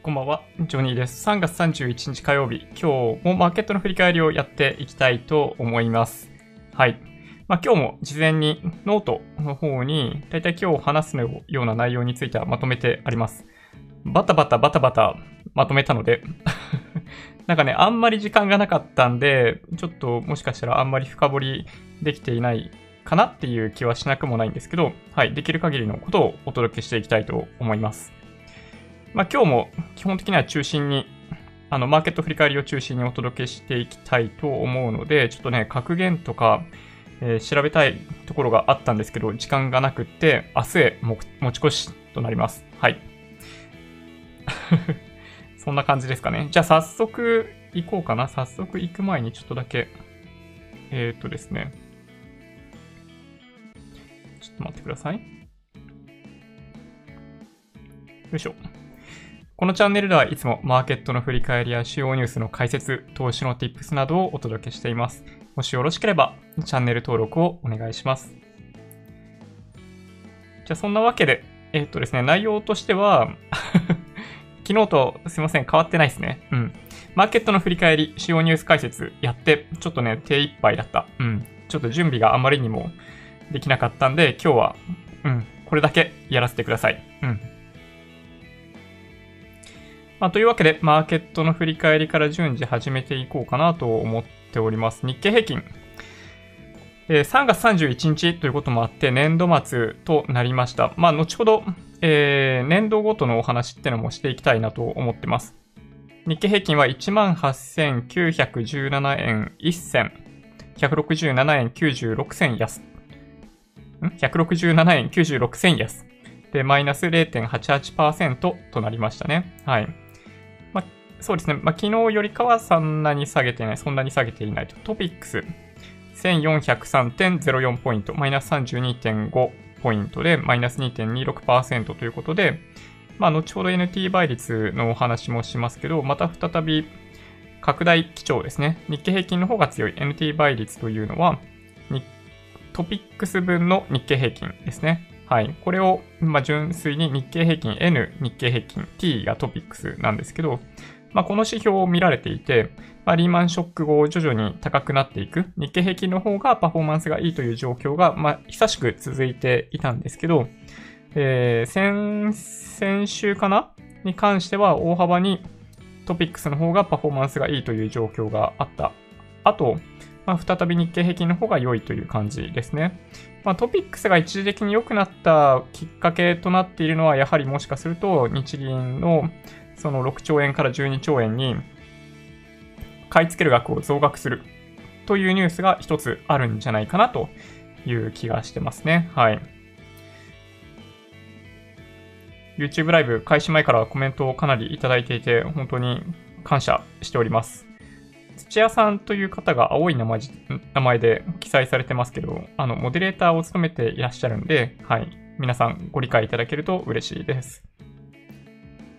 こんばんは、ジョニーです。3月31日火曜日、今日もマーケットの振り返りをやっていきたいと思います。はい。まあ、今日も事前にノートの方に、だいたい今日話すような内容についてはまとめてあります。バタバタバタバタまとめたので、なんかね、あんまり時間がなかったんで、ちょっともしかしたらあんまり深掘りできていないかなっていう気はしなくもないんですけど、はい、できる限りのことをお届けしていきたいと思います。まあ、今日も基本的には中心に、あの、マーケット振り返りを中心にお届けしていきたいと思うので、ちょっとね、格言とか、えー調べたいところがあったんですけど、時間がなくって、明日へ持ち越しとなります。はい。そんな感じですかね。じゃあ早速行こうかな。早速行く前にちょっとだけ、えー、っとですね。ちょっと待ってください。よいしょ。このチャンネルではいつもマーケットの振り返りや主要ニュースの解説、投資の tips などをお届けしています。もしよろしければ、チャンネル登録をお願いします。じゃあそんなわけで、えーっとですね、内容としては、昨日とすいません、変わってないですね。うん。マーケットの振り返り、主要ニュース解説やって、ちょっとね、手一杯だった。うん。ちょっと準備があまりにもできなかったんで、今日は、うん、これだけやらせてください。うん。まあ、というわけで、マーケットの振り返りから順次始めていこうかなと思っております。日経平均。えー3月31日ということもあって、年度末となりました。まあ、後ほど、えー年度ごとのお話ってのもしていきたいなと思ってます。日経平均は18,917円1銭、167円96銭安。ん ?167 円96銭安。で、マイナス0.88%となりましたね。はい。そうですね。まあ、昨日よりかはそんなに下げてない、そんなに下げていないと。トピックス、1403.04ポイント、マイナス32.5ポイントで、マイナス2.26%ということで、まあ、後ほど NT 倍率のお話もしますけど、また再び拡大基調ですね。日経平均の方が強い NT 倍率というのは、トピックス分の日経平均ですね。はい。これを、まあ、純粋に日経平均 N、日経平均 T がトピックスなんですけど、まあ、この指標を見られていて、まあ、リーマンショック後徐々に高くなっていく、日経平均の方がパフォーマンスがいいという状況が、まあ、久しく続いていたんですけど、えー先、先週かな？に関しては大幅にトピックスの方がパフォーマンスがいいという状況があった。あと、まあ、再び日経平均の方が良いという感じですね。まあ、トピックスが一時的に良くなったきっかけとなっているのは、やはりもしかすると日銀のその6兆円から12兆円に買い付ける額を増額するというニュースが一つあるんじゃないかなという気がしてますね。はい。YouTube ライブ開始前からコメントをかなりいただいていて、本当に感謝しております。土屋さんという方が青い名前名前で記載されてますけど、あの、モデレーターを務めていらっしゃるんで、はい。皆さんご理解いただけると嬉しいです。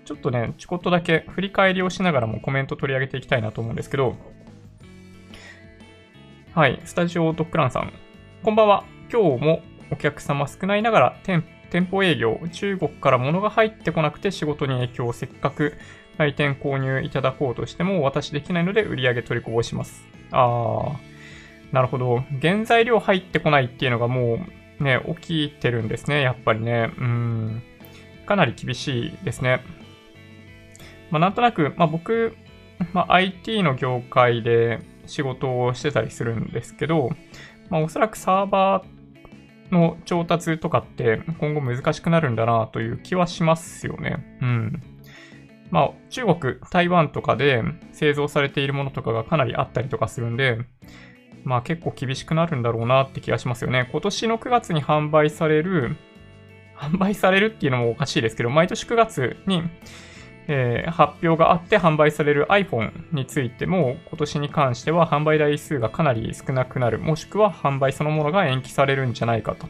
ちょっとね、ちょこっとだけ振り返りをしながらもコメント取り上げていきたいなと思うんですけど、はい。スタジオドッグランさん。こんばんは。今日もお客様少ないながら店舗営業、中国から物が入ってこなくて仕事に影響せっかく来店購入いただこうとしても私できないので売り上げ取りこぼします。あー、なるほど。原材料入ってこないっていうのがもうね、起きてるんですね。やっぱりね。うん。かなり厳しいですね。まあなんとなく、まあ僕、まあ IT の業界で仕事をしてたりするんですけど、まあおそらくサーバーの調達とかって今後難しくなるんだなという気はしますよね。うん。まあ中国、台湾とかで製造されているものとかがかなりあったりとかするんで、まあ結構厳しくなるんだろうなって気がしますよね。今年の9月に販売される、販売されるっていうのもおかしいですけど、毎年9月に、えー発表があって販売される iPhone についても今年に関しては販売台数がかなり少なくなるもしくは販売そのものが延期されるんじゃないかと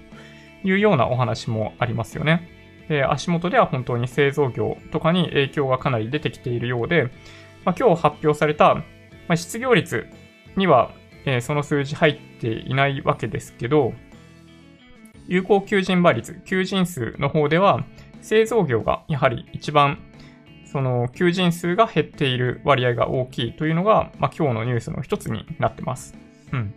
いうようなお話もありますよね。で足元では本当に製造業とかに影響がかなり出てきているようで、まあ、今日発表された、まあ、失業率には、えーその数字入っていないわけですけど、有効求人倍率、求人数の方では製造業がやはり一番その求人数が減っている割合が大きいというのが、まあ、今日のニュースの一つになってます。うん。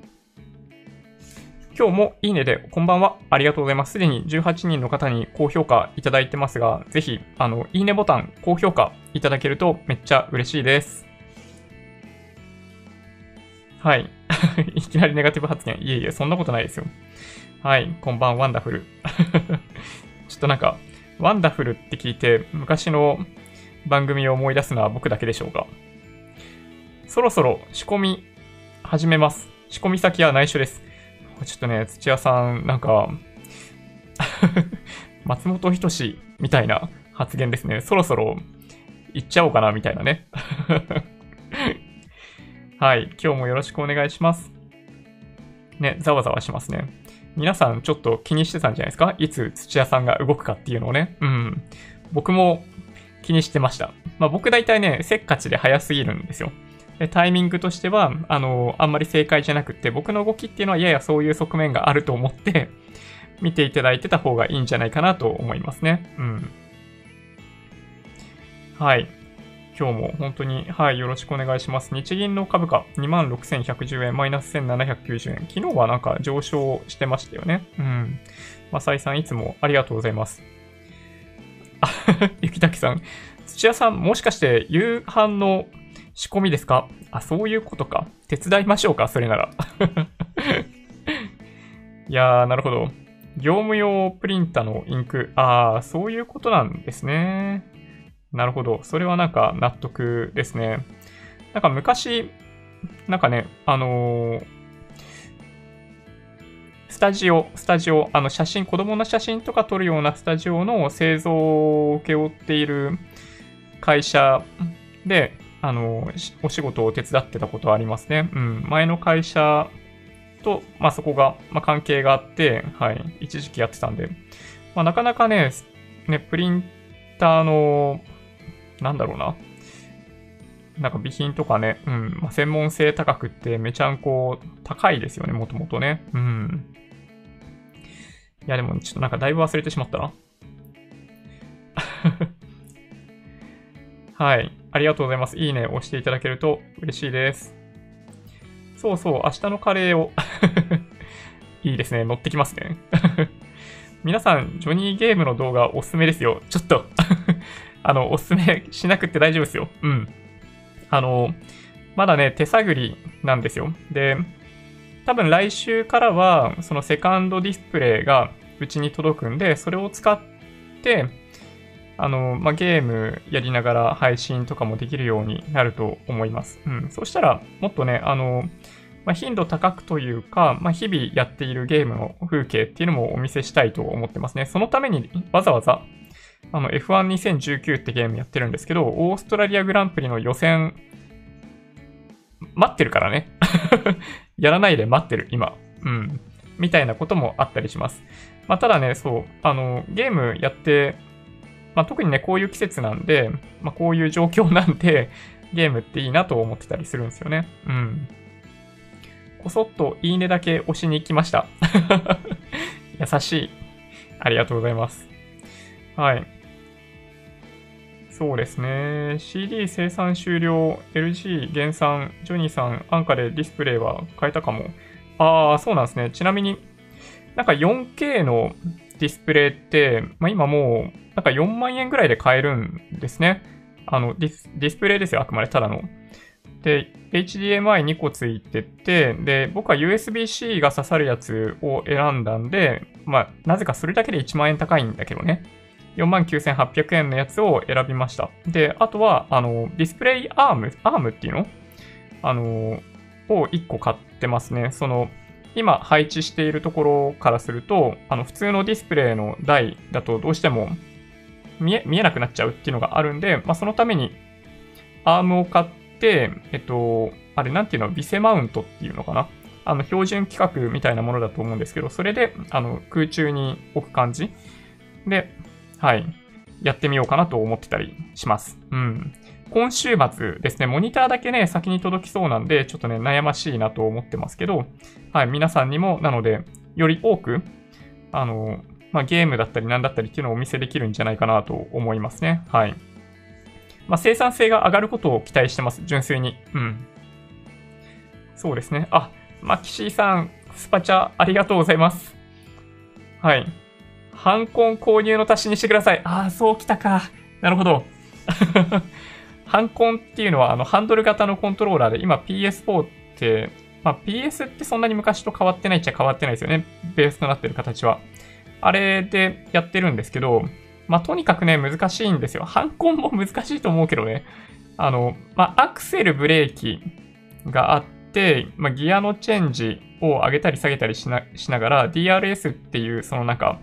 今日もいいねで、こんばんは。ありがとうございます。すでに18人の方に高評価いただいてますが、ぜひ、あの、いいねボタン、高評価いただけるとめっちゃ嬉しいです。はい。いきなりネガティブ発言。いえいえ、そんなことないですよ。はい。こんばんワンダフル。ちょっとなんか、ワンダフルって聞いて、昔の番組を思い出すのは僕だけでしょうか。そろそろ仕込み始めます。仕込み先は内緒です。ちょっとね、土屋さん、なんか 松本人志みたいな発言ですね。そろそろ行っちゃおうかな、みたいなね はい。今日もよろしくお願いします。ね、ざわざわしますね。皆さんちょっと気にしてたんじゃないですか？いつ土屋さんが動くかっていうのをね。うん。僕も気にしてました。まあ僕大体ね、せっかちで早すぎるんですよ。でタイミングとしては、あの、あんまり正解じゃなくって、僕の動きっていうのはややそういう側面があると思って見ていただいてた方がいいんじゃないかなと思いますね。うん。はい。今日も本当に、はい、よろしくお願いします。日銀の株価26,110円、マイナス1,790円。昨日はなんか上昇してましたよね。うん。マサイさんいつもありがとうございます。あ、ゆきたきさん。土屋さん、もしかして夕飯の仕込みですか？あ、そういうことか。手伝いましょうか？それなら。いやー、なるほど。業務用プリンタのインク。あー、そういうことなんですね。なるほど。それはなんか納得ですね。なんか昔、なんかね、あのー、タジオ、スタジオ、あの写真、子供の写真とか撮るようなスタジオの製造を請け負っている会社で、あの、お仕事を手伝ってたことはありますね。うん。前の会社と、まあ、そこが、まあ、関係があって、はい、一時期やってたんで、まあ、なかなかね、ね、プリンターのなんだろうな。なんか備品とかね、うん、まあ、専門性高くってめちゃんこ高いですよね、もともとね。うん。いや、でもちょっとなんかだいぶ忘れてしまったな。はい。ありがとうございます。いいね押していただけると嬉しいです。そうそう、明日のカレーを いいですね。乗ってきますね。皆さん、ジョニーゲームの動画おすすめですよ。ちょっとあの、おすすめしなくて大丈夫ですよ。うん。あの、まだね、手探りなんですよ。で、多分来週からは、そのセカンドディスプレイがうちに届くんで、それを使って、あの、まあ、ゲームやりながら配信とかもできるようになると思います。うん。そしたら、もっとね、あの、まあ、頻度高くというか、まあ、日々やっているゲームの風景っていうのもお見せしたいと思ってますね。そのためにわざわざあの F12019 ってゲームやってるんですけど、オーストラリアグランプリの予選、待ってるからね。やらないで待ってる、今。うん。みたいなこともあったりします。まあ、ただね、そう、あの、ゲームやって、まあ、特にね、こういう季節なんで、まあ、こういう状況なんで、ゲームっていいなと思ってたりするんですよね。うん。こそっといいねだけ押しに行きました。優しい。ありがとうございます。はい。そうですね。CD 生産終了、LG 減産、ジョニーさん、安価でディスプレイは変えたかも。ああ、そうなんですね。ちなみに、なんか 4K のディスプレイって、まあ、今もう、なんか4万円ぐらいで買えるんですね。あのディス、ディスプレイですよ、あくまでただの。で、HDMI2 個ついてて、で、僕は USB-C が刺さるやつを選んだんで、まあ、なぜかそれだけで1万円高いんだけどね。49,800円のやつを選びました。で、あとは、あの、ディスプレイアーム、アームっていうの？あの、を1個買ってますね。その、今配置しているところからすると、あの、普通のディスプレイの台だとどうしても見え、見えなくなっちゃうっていうのがあるんで、まあ、そのために、アームを買って、えっと、あれなんていうの、 VESA マウントっていうのかな？あの、標準規格みたいなものだと思うんですけど、それで、あの、空中に置く感じで、はい、やってみようかなと思ってたりします。うん。今週末ですね、モニターだけね、先に届きそうなんで、ちょっとね、悩ましいなと思ってますけど、はい、皆さんにも、なので、より多く、あの、まあ、ゲームだったり何だったりっていうのをお見せできるんじゃないかなと思いますね。はい。まあ、生産性が上がることを期待してます。純粋に。うん。そうですね。あ、マキシーさん、スパチャありがとうございます。はい。ハンコン購入の足しにしてください。ああ、そうきたか。なるほど。ハンコンっていうのは、あの、ハンドル型のコントローラーで、今 PS4 って、まあ、PS ってそんなに昔と変わってないっちゃ変わってないですよね。ベースとなってる形は。あれでやってるんですけど、まあ、とにかくね、難しいんですよ。ハンコンも難しいと思うけどね。あの、まあ、アクセル、ブレーキがあって、まあ、ギアのチェンジを上げたり下げたりしなしながら、DRS っていう、そのなんか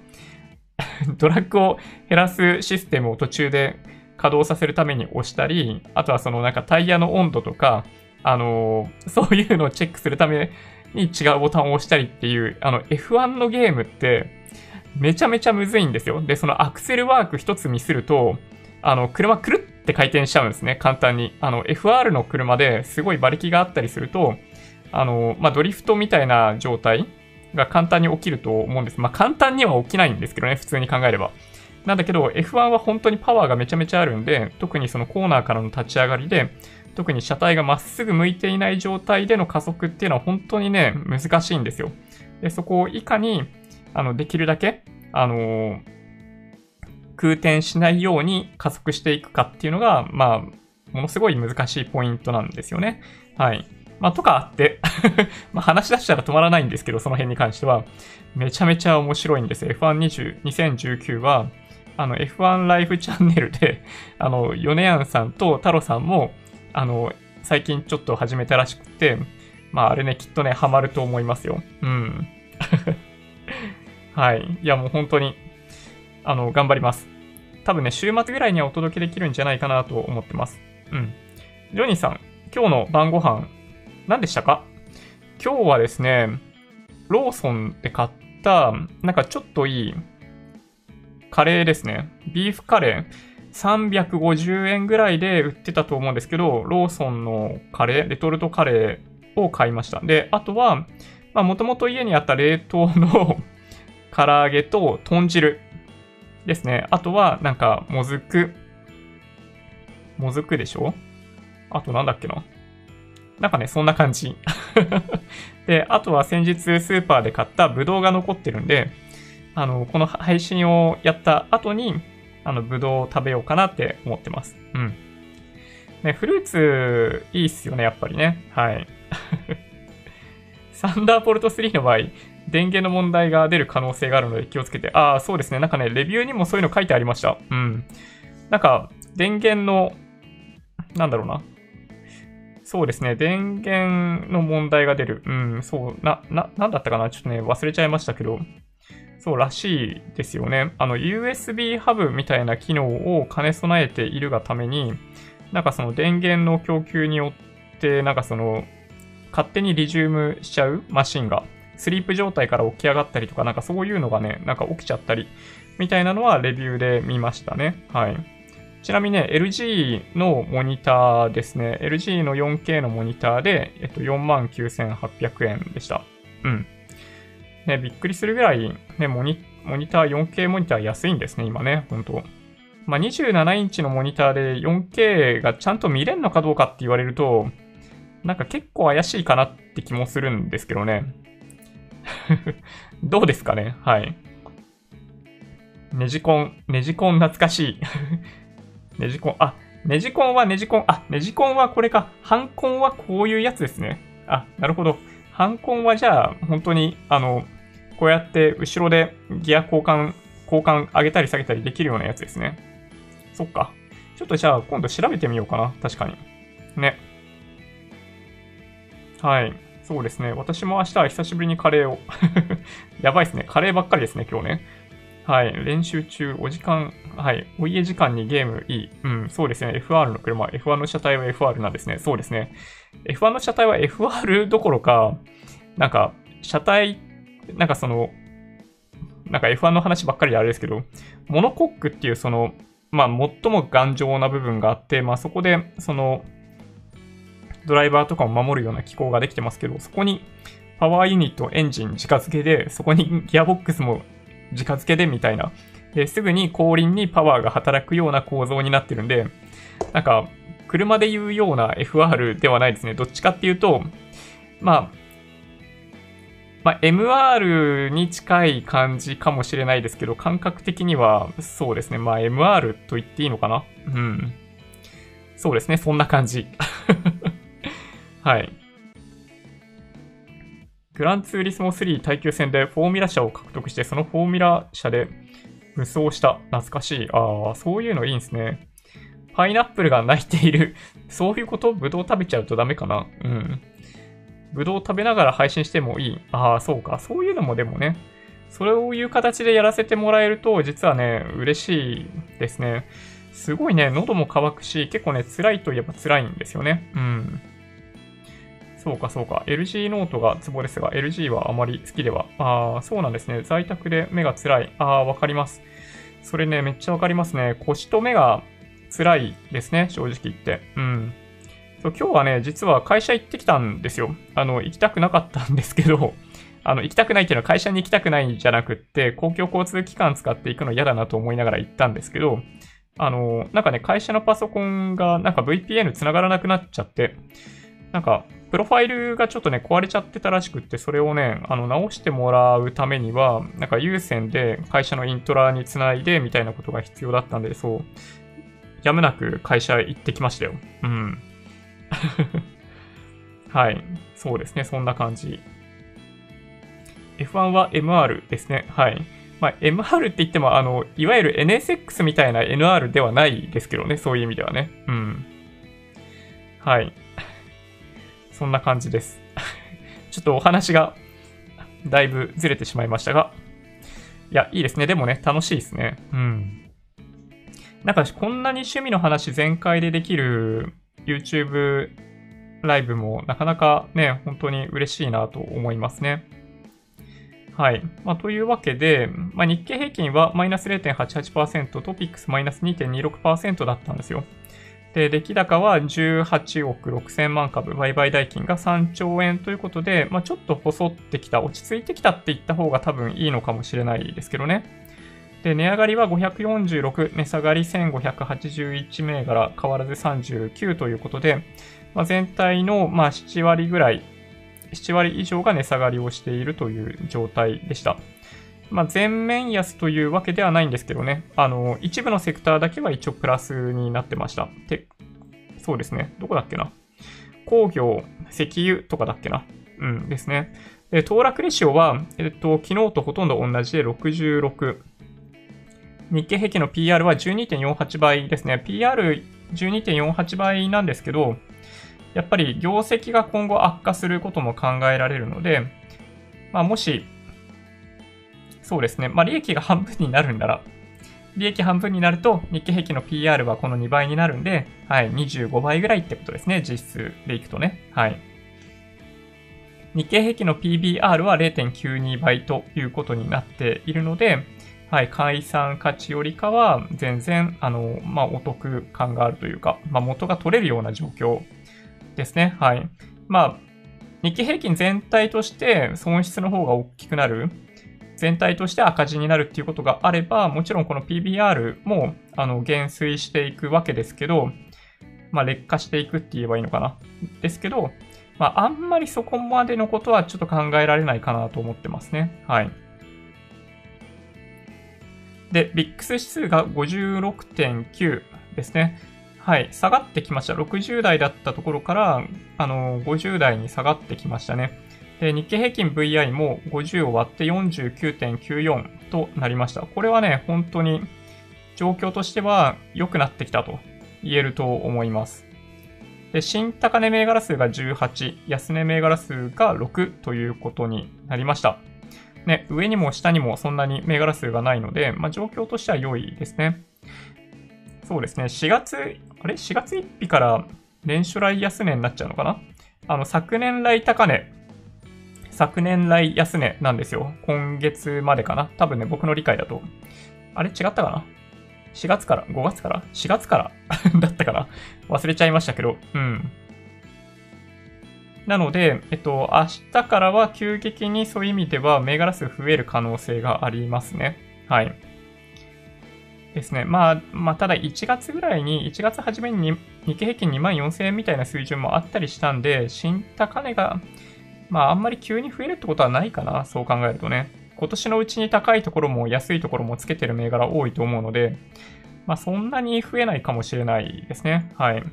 ドラッグを減らすシステムを途中で稼働させるために押したり、あとはそのなんかタイヤの温度とか、あのー、そういうのをチェックするために違うボタンを押したりっていう、あの F1 のゲームってめちゃめちゃむずいんですよ。で、そのアクセルワーク一つミスると、あの、車くるって回転しちゃうんですね、簡単に。あの、FR の車ですごい馬力があったりすると、あの、まあ、ドリフトみたいな状態が簡単に起きると思うんです。まあ、簡単には起きないんですけどね、普通に考えれば。なんだけど、F1 は本当にパワーがめちゃめちゃあるんで、特にそのコーナーからの立ち上がりで、特に車体がまっすぐ向いていない状態での加速っていうのは本当にね、難しいんですよ。で、そこをいかに、あの、できるだけ、あのー、空転しないように加速していくかっていうのが、まあ、ものすごい難しいポイントなんですよね。はい。まあ、とかあって まあ話し出したら止まらないんですけど、その辺に関しては、めちゃめちゃ面白いんです。F120、2019は、あの、F1 ライフチャンネルで、あの、ヨネヤンさんと太郎さんも、あの、最近ちょっと始めたらしくて、まあ、あれね、きっとね、ハマると思いますよ。うん。はい。いや、もう本当に、あの、頑張ります。多分ね、週末ぐらいにはお届けできるんじゃないかなと思ってます。うん。ジョニーさん、今日の晩ご飯、何でしたか？今日はですね、ローソンで買った、なんかちょっといいカレーですね。ビーフカレー。350円ぐらいで売ってたと思うんですけど、ローソンのカレー、レトルトカレーを買いました。で、あとは、まあ、もともと家にあった冷凍の 唐揚げと豚汁ですね。あとは、なんか、もずく。もずくでしょ？あとなんだっけな？なんかね、そんな感じ。で、あとは先日スーパーで買ったブドウが残ってるんで、あの、この配信をやった後に、あの、ブドウを食べようかなって思ってます。うん。ね、フルーツ、いいっすよね、やっぱりね。はい。サンダーボルト3の場合、電源の問題が出る可能性があるので気をつけて。ああ、そうですね。なんかね、レビューにもそういうの書いてありました。うん。なんか、電源の、なんだろうな。そうですね。電源の問題が出る。うん、そう、な、な、なんだったかな？ちょっとね、忘れちゃいましたけど。そうらしいですよね。あの、USB ハブみたいな機能を兼ね備えているがために、なんかその電源の供給によって、なんかその、勝手にリジュームしちゃうマシンが、スリープ状態から起き上がったりとか、なんかそういうのがね、なんか起きちゃったり、みたいなのはレビューで見ましたね。はい。ちなみにね、LG のモニターですね。LG の 4K のモニターで、えっと、49,800円でした。うん。ね、びっくりするぐらい、ね、モニモニター、4K モニター安いんですね、今ね、ほんと。まあ、27インチのモニターで 4K がちゃんと見れるのかどうかって言われると、なんか結構怪しいかなって気もするんですけどね。どうですかね？はい。ネジコン、ネジコン懐かしいネジコン、あ、ネジコンはネジコン、あ、ネジコンはこれか。ハンコンはこういうやつですね。あ、なるほど。ハンコンはじゃあ、本当に、あの、こうやって後ろでギア交換、交換上げたり下げたりできるようなやつですね。そっか。ちょっとじゃあ今度調べてみようかな。確かに。ね。はい。そうですね。私も明日は久しぶりにカレーを やばいですね。カレーばっかりですね、今日ね。はい。練習中、お時間、はい。お家時間にゲームいい。うん、そうですね。FR の車、F1 の車体は FR なんですね。そうですね。F1 の車体は FR どころか、なんか、車体、なんかその、なんか F1 の話ばっかりであれですけど、モノコックっていうその、まあ最も頑丈な部分があって、まあそこで、その、ドライバーとかを守るような機構ができてますけど、そこにパワーユニット、エンジン直付けで、そこにギアボックスも直付けでみたいな。で、すぐに後輪にパワーが働くような構造になってるんで、なんか、車で言うような FR ではないですね。どっちかっていうと、まあ、まあ、MR に近い感じかもしれないですけど、感覚的には、そうですね。まあ、MR と言っていいのかなうん。そうですね。そんな感じ。はい。グランツーリスモ3耐久戦でフォーミュラ車を獲得して、そのフォーミュラ車で無双した。懐かしい。ああ、そういうのいいんですね。パイナップルが泣いている。そういうこと？ブドウ食べちゃうとダメかな？うん。ぶどう食べながら配信してもいい。ああ、そうか。そういうのもでもね、それをいう形でやらせてもらえると、実はね、嬉しいですね。すごいね、喉も渇くし、結構ね、辛いといえば辛いんですよね。うん。そうか、そうか。LG ノートがツボですが、LG はあまり好きでは。ああ、そうなんですね。在宅で目が辛い。ああ、わかります。それね、めっちゃわかりますね。腰と目が辛いですね、正直言って。うん。そう今日はね、実は会社行ってきたんですよ。あの、行きたくなかったんですけど、あの、行きたくないっていうのは会社に行きたくないんじゃなくって、公共交通機関使って行くの嫌だなと思いながら行ったんですけど、あの、なんかね、会社のパソコンがなんか VPN 繋がらなくなっちゃって、なんか、プロファイルがちょっとね、壊れちゃってたらしくって、それをね、あの、直してもらうためには、なんか有線で会社のイントラにつないでみたいなことが必要だったんで、そう、やむなく会社行ってきましたよ。うん。はい。そうですね。そんな感じ。F1 は MR ですね。はい。まあ、MR って言っても、あの、いわゆる NSX みたいな NR ではないですけどね。そういう意味ではね。うん。はい。そんな感じです。ちょっとお話がだいぶずれてしまいましたが。いや、いいですね。でもね、楽しいですね。うん。なんか、こんなに趣味の話全開でできる YouTube ライブもなかなかね、本当に嬉しいなと思いますね。はい。まあ、というわけで、まあ、日経平均はマイナス0.88%、トピックスマイナス2.26%だったんですよ。で、出来高は18億6000万株、売買代金が3兆円ということで、まあ、ちょっと細ってきた、落ち着いてきたって言った方が多分いいのかもしれないですけどね。で、値上がりは546、値下がり1581銘柄、変わらず39ということで、まあ、全体のま7割ぐらい、7割以上が値下がりをしているという状態でした。まあ、全面安というわけではないんですけどね、あの、一部のセクターだけは一応プラスになってました。で、そうですね。どこだっけな？工業、石油とかだっけな？うんですね。で、騰落レシオは、えっと、昨日とほとんど同じで66。日経平均の PR は12.48倍ですね。PR12.48 倍なんですけど、やっぱり業績が今後悪化することも考えられるので、まあ、もし、そうですね、まあ、利益が半分になるんなら、利益半分になると、日経平均の PR はこの2倍になるんで、はい、25倍ぐらいってことですね、実質でいくとね。はい。日経平均の PBR は0.92倍ということになっているので、はい、解散価値よりかは、全然、あの、まあ、お得感があるというか、まあ、元が取れるような状況ですね。はい。まあ、日経平均全体として損失の方が大きくなる、全体として赤字になるっていうことがあれば、もちろんこの PBR も、あの、減衰していくわけですけど、まあ、劣化していくって言えばいいのかな。ですけど、まあ、あんまりそこまでのことはちょっと考えられないかなと思ってますね。はい。で、ビックス指数が56.9ですね。はい、下がってきました。60台だったところから、あの、50台に下がってきましたね。で、日経平均 VI も50を割って49.94となりました。これはね、本当に状況としては良くなってきたと言えると思います。で、新高値銘柄数が18、安値銘柄数が6ということになりました。ね、上にも下にもそんなに銘柄数がないので、まあ、状況としては良いですね。そうですね、4月、あれ ?4 月1日から年初来安値になっちゃうのかな？あの、昨年来高値、昨年来安値なんですよ。今月までかな多分ね、僕の理解だと。あれ？違ったかな ?4 月から ?5 月から ?4 月から？だったかな？忘れちゃいましたけど。うん。なので、えっと、明日からは急激にそういう意味では銘柄数増える可能性がありますね。はい。ですね。まあ、まあ、ただ1月ぐらいに、1月初めに日経平均2万4000円みたいな水準もあったりしたんで、新高値が、まあ、あんまり急に増えるってことはないかな、そう考えるとね。今年のうちに高いところも安いところもつけてる銘柄多いと思うので、まあ、そんなに増えないかもしれないですね。はい。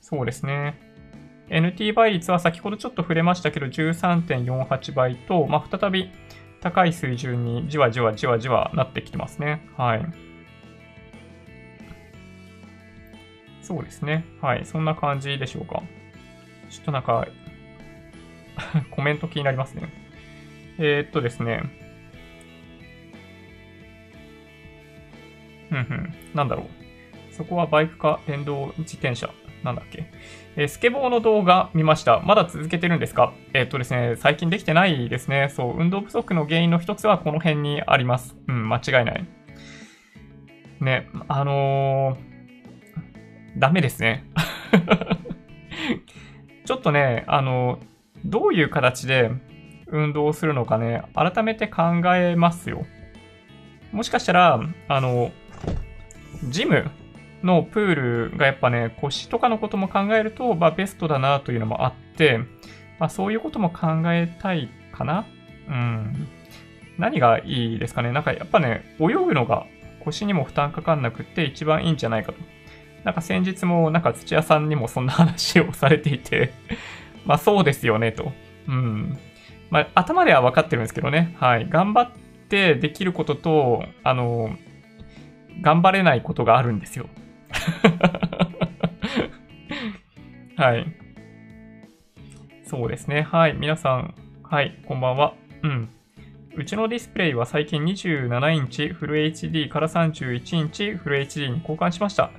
そうですね。NT 倍率は先ほどちょっと触れましたけど、13.48倍と、まあ、再び高い水準にじわじわじわじわなってきてますね。はい。そうですね。はい。そんな感じでしょうか。ちょっとなんか コメント気になりますね。えー、っとですね。うんうん。なんだろう。そこはバイクか電動自転車。なんだっけ。えー、スケボーの動画見ました。まだ続けてるんですかえー、っとですね、最近できてないですね。そう、運動不足の原因の一つはこの辺にあります。うん、間違いない。ね、あのー、ダメですね。ちょっとね、あのどういう形で運動するのかね、改めて考えますよ。もしかしたら、あの、ジムのプールがやっぱね、腰とかのことも考えると、まあ、ベストだなというのもあって、まあ、そういうことも考えたいかな。うん。何がいいですかね。なんかやっぱね、泳ぐのが腰にも負担かかんなくって一番いいんじゃないかと。なんか先日もなんか土屋さんにもそんな話をされていて まあそうですよねと。うん。まあ頭では分かってるんですけどね。はい。頑張ってできることと、あの、頑張れないことがあるんですよ。はい。そうですね。はい。皆さん、はい、こんばんは。うん。うちのディスプレイは最近27インチフル HD から31インチフル HD に交換しました。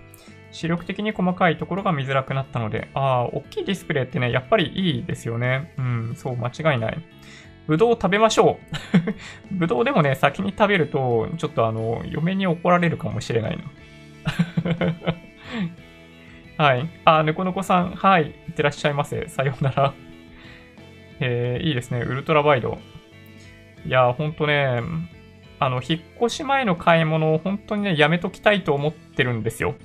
視力的に細かいところが見づらくなったので、ああ、大きいディスプレイってね、やっぱりいいですよね。うん、そう、間違いない。ぶどう食べましょう。ぶどうでもね、先に食べると、ちょっとあの、嫁に怒られるかもしれないな。はい。あ、猫の子さん、はい。いってらっしゃいませ。さようなら。えー、いいですね。ウルトラワイド。いや、ほんとね、あの、引っ越し前の買い物を本当にね、やめときたいと思ってるんですよ。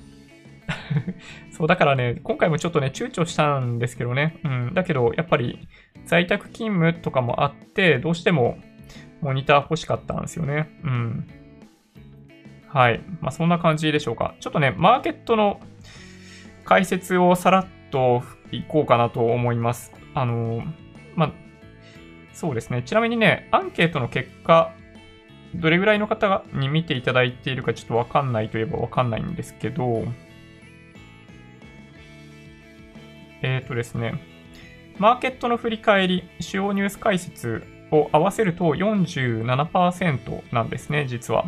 そう、だからね、今回もちょっとね、躊躇したんですけどね。うん。だけど、やっぱり、在宅勤務とかもあって、どうしても、モニター欲しかったんですよね。うん。はい。まあ、そんな感じでしょうか。ちょっとね、マーケットの解説をさらっといこうかなと思います。あの、まあ、そうですね。ちなみにね、アンケートの結果、どれぐらいの方に見ていただいているかちょっとわかんないといえばわかんないんですけど、えっ、ー、とですね、マーケットの振り返り、主要ニュース解説を合わせると47%なんですね、実は。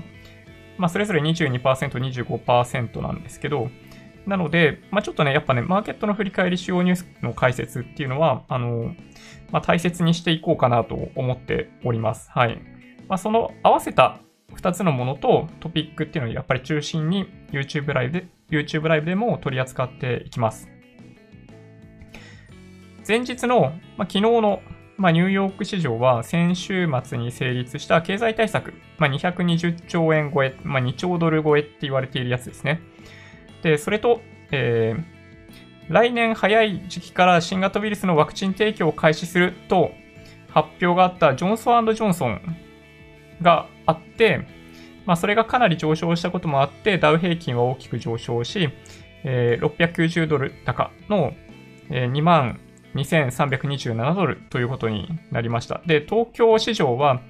まあ、それぞれ22%、25%なんですけど、なので、まあ、ちょっとね、やっぱね、マーケットの振り返り主要ニュースの解説っていうのは、あの、まあ、大切にしていこうかなと思っております。はい。まあ、その合わせた2つのものとトピックっていうのをやっぱり中心に YouTube ライブで、YouTube ライブでも取り扱っていきます。前日の、まあ、昨日の、まあ、ニューヨーク市場は先週末に成立した経済対策、まあ、220兆円超え、まあ、2兆ドル超えって言われているやつですね。で、それと、えー、来年早い時期から新型ウイルスのワクチン提供を開始すると発表があったジョンソンジョンソンがあって、まあ、それがかなり上昇したこともあって、ダウ平均は大きく上昇し、えー、690ドル高の、えー、2万2327ドルということになりました。で、東京市場は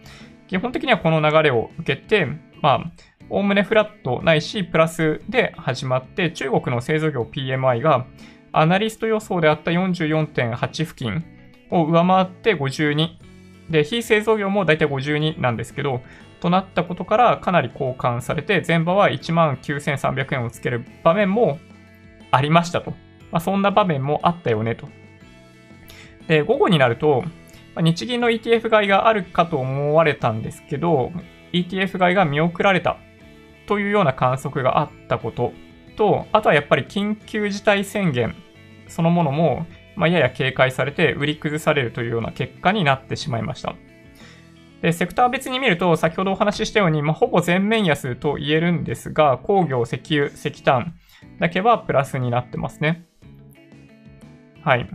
基本的にはこの流れを受けて、まあ、おおむねフラットないし、プラスで始まって、中国の製造業 PMI が、アナリスト予想であった44.8付近を上回って52。で、非製造業もだいたい52なんですけど、となったことからかなり交換されて、前場は19,300円をつける場面もありましたと。まあ、そんな場面もあったよねと。で、午後になると、日銀の ETF 買いがあるかと思われたんですけど、ETF 買いが見送られたというような観測があったことと、あとはやっぱり緊急事態宣言そのものも、ま、やや警戒されて売り崩されるというような結果になってしまいました。で、セクター別に見ると、先ほどお話ししたように、まあ、ほぼ全面安と言えるんですが、工業、石油、石炭だけはプラスになってますね。はい。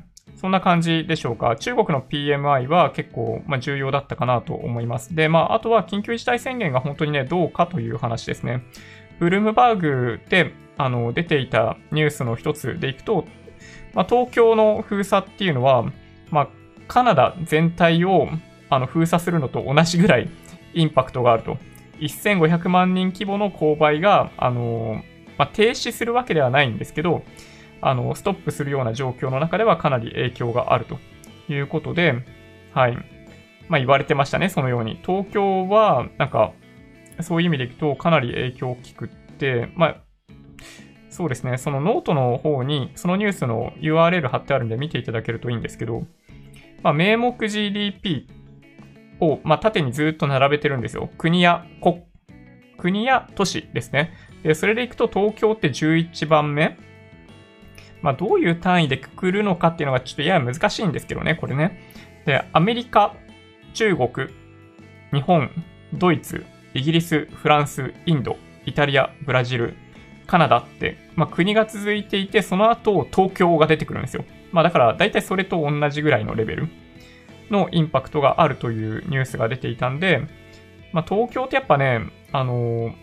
そんな感じでしょうか。中国の PMI は結構、ま、重要だったかなと思います。で、まあ、あとは緊急事態宣言が本当にね、どうかという話ですね。ブルームバーグであの出ていたニュースの一つでいくと、まあ、東京の封鎖っていうのは、まあ、カナダ全体をあの封鎖するのと同じぐらいインパクトがあると。1500万人規模の購買が、あのまあ、停止するわけではないんですけど、あの、ストップするような状況の中ではかなり影響があるということで、はい。まあ言われてましたね、そのように。東京は、なんか、そういう意味でいくとかなり影響大きくって、まあ、そうですね、そのノートの方に、そのニュースの URL 貼ってあるんで見ていただけるといいんですけど、まあ、名目 GDP を、まあ、縦にずっと並べてるんですよ。国や国、国や都市ですね。で、それでいくと東京って11番目。まあ、どういう単位でくくるのかっていうのがちょっとやや難しいんですけどね、これね。で、アメリカ、中国、日本、ドイツ、イギリス、フランス、インド、イタリア、ブラジル、カナダって、まあ、国が続いていて、その後東京が出てくるんですよ。まあだから大体それと同じぐらいのレベルのインパクトがあるというニュースが出ていたんで、まあ東京ってやっぱね、あのー、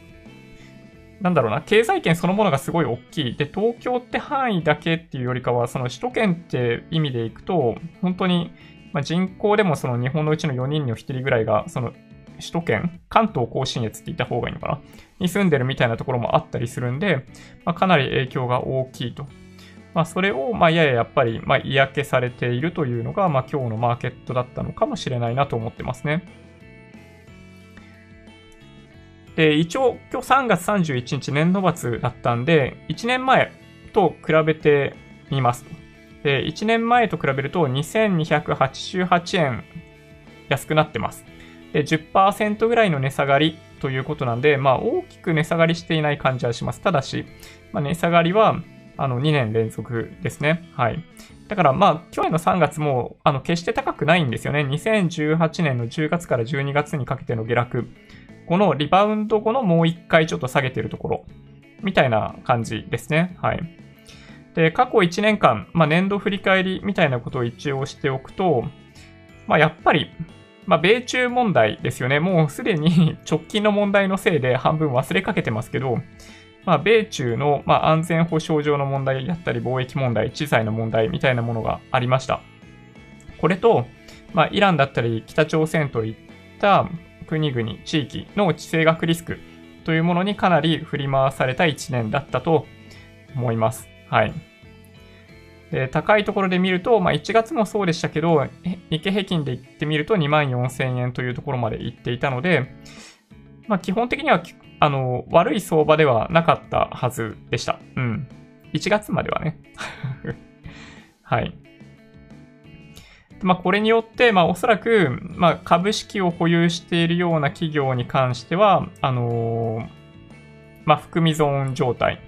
なんだろうな、経済圏そのものがすごい大きい。で、東京って範囲だけっていうよりかは、その首都圏って意味でいくと、本当に、まあ、人口でもその日本のうちの4人の1人ぐらいが、その首都圏、関東甲信越って言った方がいいのかな？に住んでるみたいなところもあったりするんで、まあ、かなり影響が大きいと。まあ、それを、ま、やややっぱり、ま、嫌気されているというのが、ま、今日のマーケットだったのかもしれないなと思ってますね。で、一応、今日3月31日年度末だったんで、1年前と比べてみます。で、1年前と比べると2288円安くなってます。で、10%ぐらいの値下がりということなんで、まあ大きく値下がりしていない感じはします。ただし、まあ、値下がりはあの2年連続ですね。はい。だからまあ去年の3月もあの決して高くないんですよね。2018年の10月から12月にかけての下落。このリバウンド後のもう一回ちょっと下げてるところ。みたいな感じですね。はい。で、過去1年間、まあ、年度振り返りみたいなことを一応しておくと、まあ、やっぱりまあ、米中問題ですよね。もうすでに 直近の問題のせいで半分忘れかけてますけど、まあ、米中の、ま、安全保障上の問題だったり、貿易問題、地裁の問題みたいなものがありました。これと、ま、イランだったり、北朝鮮といった国々、地域の地政学リスクというものにかなり振り回された1年だったと思います。はい。で高いところで見ると、まあ、1月もそうでしたけど、日経平均で言ってみると2万4000円というところまで行っていたので、まあ、基本的にはあの悪い相場ではなかったはずでした。うん。1月まではね。はい。まあ、これによって、まあ、おそらく、まあ、株式を保有しているような企業に関しては、あのー、まあ、含み損状態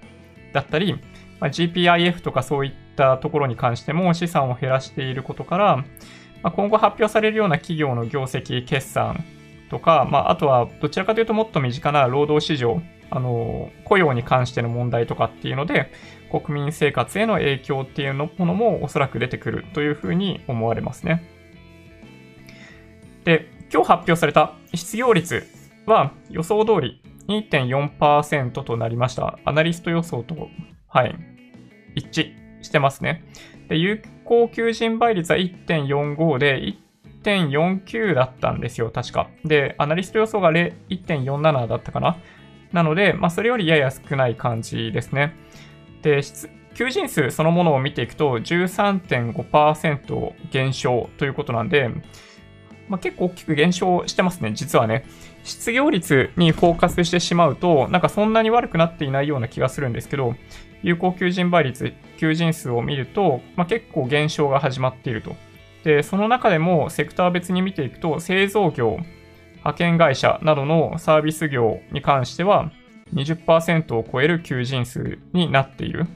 だったり、まあ、GPIF とかそういったところに関しても資産を減らしていることから、まあ、今後発表されるような企業の業績、決算とか、まあ、あとはどちらかというともっと身近な労働市場、あの、雇用に関しての問題とかっていうので、国民生活への影響っていうのものもおそらく出てくるというふうに思われますね。で、今日発表された失業率は予想通り2.4%となりました。アナリスト予想と、はい、一致してますね。で、有効求人倍率は1.45で、1.49だったんですよ、確か。で、アナリスト予想が1.47だったかな。なので、まあ、それよりやや少ない感じですね。で、求人数そのものを見ていくと13.5%減少ということなんで、まあ、結構大きく減少してますね、実はね。失業率にフォーカスしてしまうと、なんかそんなに悪くなっていないような気がするんですけど、有効求人倍率、求人数を見ると、まあ、結構減少が始まっていると。で、その中でもセクター別に見ていくと、製造業、派遣会社などのサービス業に関しては20%を超える求人数になっている。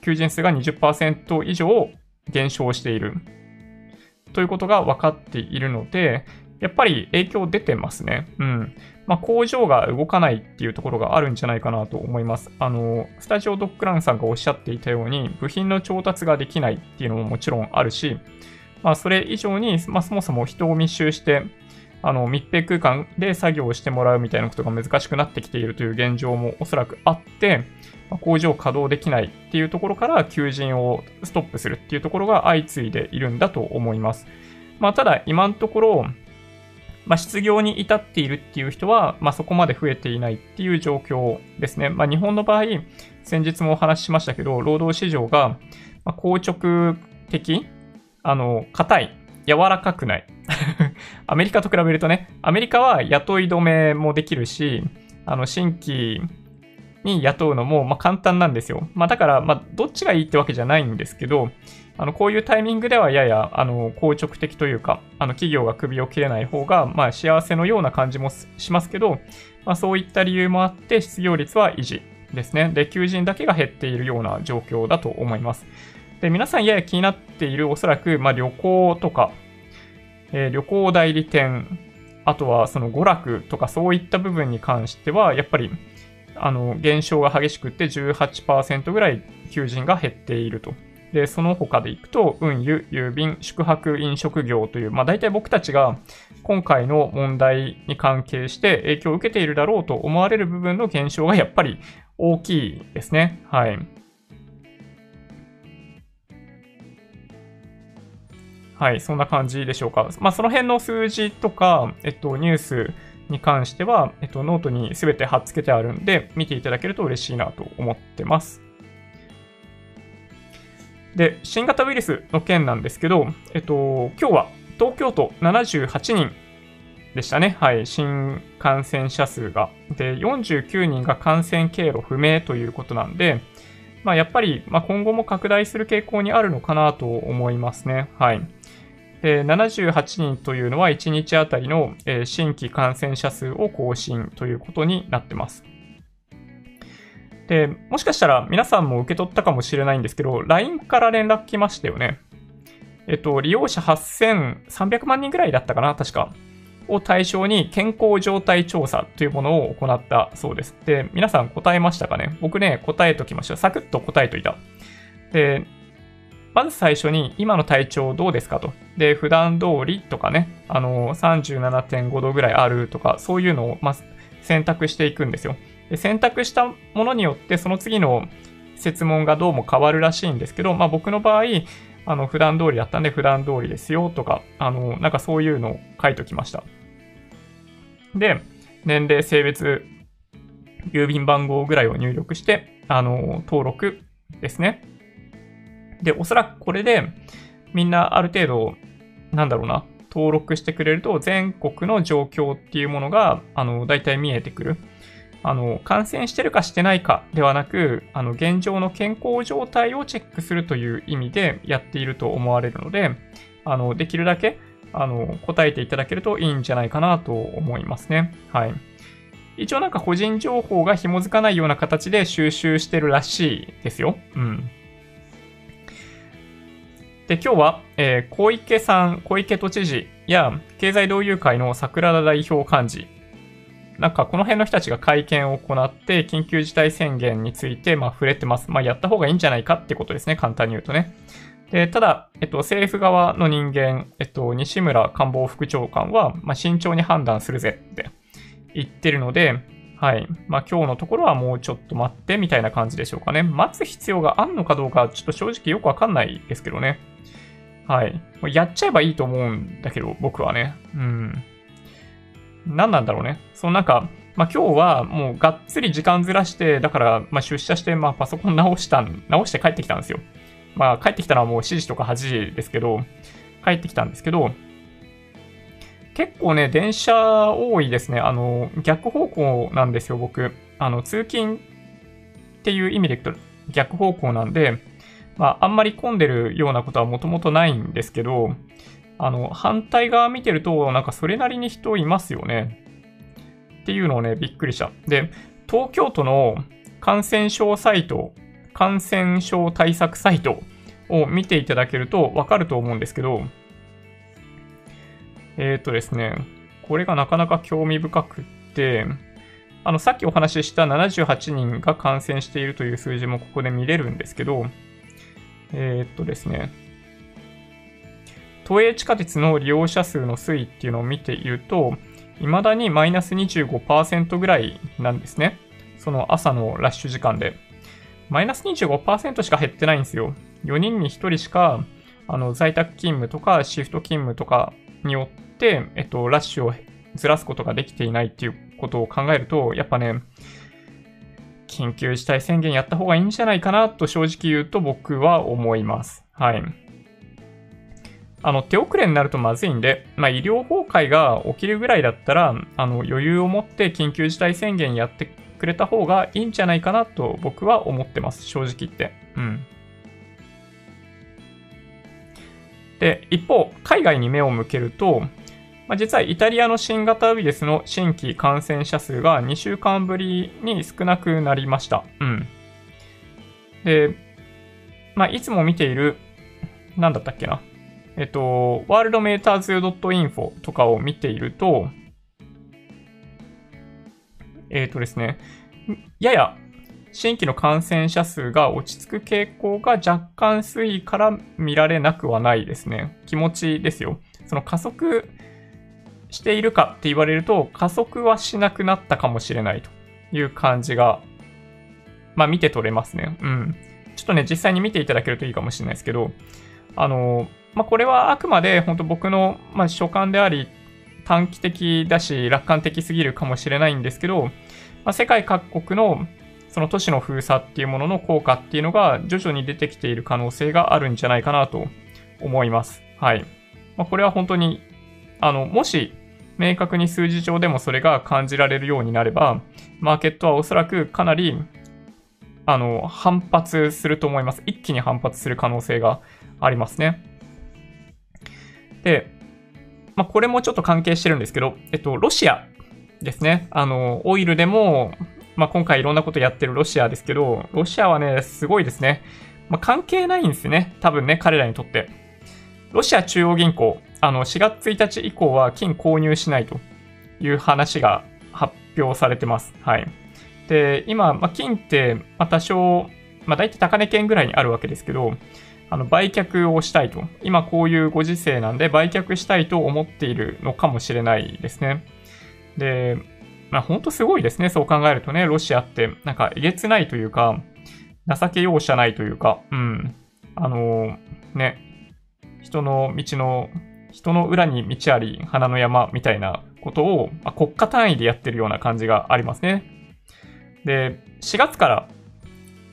求人数が20%以上減少している。ということが分かっているので、やっぱり影響出てますね。うん。まあ、工場が動かないっていうところがあるんじゃないかなと思います。あの、スタジオドッグランさんがおっしゃっていたように、部品の調達ができないっていうのももちろんあるし、まあ、それ以上に、まあ、そもそも人を密集して、あの、密閉空間で作業をしてもらうみたいなことが難しくなってきているという現状もおそらくあって、工場稼働できないっていうところから求人をストップするっていうところが相次いでいるんだと思います。まあ、ただ、今のところ、まあ、失業に至っているっていう人は、まあ、そこまで増えていないっていう状況ですね。まあ、日本の場合、先日もお話ししましたけど、労働市場が、ま硬直的、あの、硬い、柔らかくない。アメリカと比べるとね、アメリカは雇い止めもできるし、あの、新規に雇うのも、ま簡単なんですよ。まあ、だから、ま、どっちがいいってわけじゃないんですけど、あの、こういうタイミングではやや、あの、硬直的というか、あの、企業が首を切れない方が、まあ、幸せのような感じもしますけど、まあ、そういった理由もあって、失業率は維持ですね。で、求人だけが減っているような状況だと思います。で、皆さんやや気になっている、おそらく、まあ、旅行とか、えー、旅行代理店、あとはその娯楽とかそういった部分に関しては、やっぱり、あの、減少が激しくて18%ぐらい求人が減っていると。で、その他でいくと、運輸、郵便、宿泊、飲食業という、まあ大体僕たちが今回の問題に関係して影響を受けているだろうと思われる部分の減少がやっぱり大きいですね。はい。はい、そんな感じでしょうか。まあ、その辺の数字とか、えっと、ニュースに関しては、えっと、ノートにすべて貼っ付けてあるんで、見ていただけると嬉しいなと思ってます。で、新型ウイルスの件なんですけど、えっと、今日は東京都78人でしたね。はい、新感染者数が。で、49人が感染経路不明ということなんで、まあ、やっぱり、まあ、今後も拡大する傾向にあるのかなと思いますね。はい。78人というのは1日あたりの新規感染者数を更新ということになってます。で、もしかしたら皆さんも受け取ったかもしれないんですけど、LINE から連絡来ましたよね。えっと、利用者8300万人ぐらいだったかな、確か。を対象に健康状態調査というものを行ったそうです。で、皆さん答えましたかね？僕ね、答えときました。サクッと答えといた。で、まず最初に今の体調どうですかと。で、普段通りとかね、あの、37.5度ぐらいあるとか、そういうのをま選択していくんですよ。で選択したものによって、その次の設問がどうも変わるらしいんですけど、まあ僕の場合、あの、普段通りだったんで普段通りですよとか、あの、なんかそういうのを書いときました。で、年齢、性別、郵便番号ぐらいを入力して、あの、登録ですね。で、おそらくこれで、みんなある程度、なんだろうな、登録してくれると、全国の状況っていうものが、あの、大体見えてくる。あの、感染してるかしてないかではなく、あの、現状の健康状態をチェックするという意味でやっていると思われるので、あの、できるだけ、あの、答えていただけるといいんじゃないかなと思いますね。はい。一応なんか個人情報が紐づかないような形で収集してるらしいですよ。うん。で、今日は、えー、小池さん、小池都知事や経済同友会の桜田代表幹事なんかこの辺の人たちが会見を行って、緊急事態宣言について、ま触れてます。まあやった方がいいんじゃないかってことですね、簡単に言うとね。で、ただ、えっと、政府側の人間、えっと、西村官房副長官は、ま慎重に判断するぜって言ってるので、はい。まあ今日のところはもうちょっと待ってみたいな感じでしょうかね。待つ必要があるのかどうか、ちょっと正直よくわかんないですけどね。はい。やっちゃえばいいと思うんだけど、僕はね。うん。何なんだろうね。そのなんか、まあ、今日はもうがっつり時間ずらして、だから、ま出社して、まあ、パソコン直したん、直して帰ってきたんですよ。まあ、帰ってきたのはもう7時とか8時ですけど、帰ってきたんですけど、結構ね、電車多いですね。あの、逆方向なんですよ、僕。あの、通勤っていう意味でいくと逆方向なんで、まあ、あんまり混んでるようなことはもともとないんですけど、あの、反対側見てると、なんかそれなりに人いますよね。っていうのをね、びっくりした。で、東京都の感染症サイト、感染症対策サイトを見ていただけるとわかると思うんですけど、えっ、ー、とですね、これがなかなか興味深くって、あの、さっきお話しした78人が感染しているという数字もここで見れるんですけど、えー、っとですね、都営地下鉄の利用者数の推移っていうのを見ていると、未だにマイナス25%ぐらいなんですね。その朝のラッシュ時間で。マイナス25%しか減ってないんですよ。4人に1人しか、あの、在宅勤務とかシフト勤務とかによっ、えっと、ラッシュをずらすことができていないっていうことを考えると、やっぱね、緊急事態宣言やった方がいいんじゃないかなと正直言うと僕は思います。はい。あの、手遅れになるとまずいんで、まあ、医療崩壊が起きるぐらいだったら、あの、余裕を持って緊急事態宣言やってくれた方がいいんじゃないかなと僕は思ってます。正直言って。うん。で、一方、海外に目を向けると、まあ、実はイタリアの新型ウイルスの新規感染者数が2週間ぶりに少なくなりました。うん。で、まあ、いつも見ている、なんだったっけな。えっと、ワールドメーターズ .info とかを見ていると、えっ、とですね、やや新規の感染者数が落ち着く傾向が若干推移から見られなくはないですね。気持ちですよ。その加速しているかって言われると、加速はしなくなったかもしれないという感じが、まあ見て取れますね。うん。ちょっとね、実際に見ていただけるといいかもしれないですけど、あの、まあこれはあくまで本当僕の、まあ、所感であり、短期的だし楽観的すぎるかもしれないんですけど、まあ、世界各国のその都市の封鎖っていうものの効果っていうのが徐々に出てきている可能性があるんじゃないかなと思います。はい。まあ、これは本当に、あの、もし明確に数字上でもそれが感じられるようになれば、マーケットはおそらくかなり、あの、反発すると思います。一気に反発する可能性がありますね。で、まあ、これもちょっと関係してるんですけど、えっと、ロシアですね。あの、オイルでも、まあ、今回いろんなことやってるロシアですけど、ロシアはね、すごいですね。まあ、関係ないんですね。多分ね、彼らにとって。ロシア中央銀行、あの、4月1日以降は金購入しないという話が発表されてます。はい。で、今、まあ、金って、まあ、多少、まあ、大体高値圏ぐらいにあるわけですけど、あの、売却をしたいと。今こういうご時世なんで売却したいと思っているのかもしれないですね。で、まあ、ほんとすごいですね。そう考えるとね、ロシアって、なんか、えげつないというか、情け容赦ないというか、うん。あのー、ね、人の道の、人の裏に道あり、花の山みたいなことを、まあ、国家単位でやってるような感じがありますね。で、4月から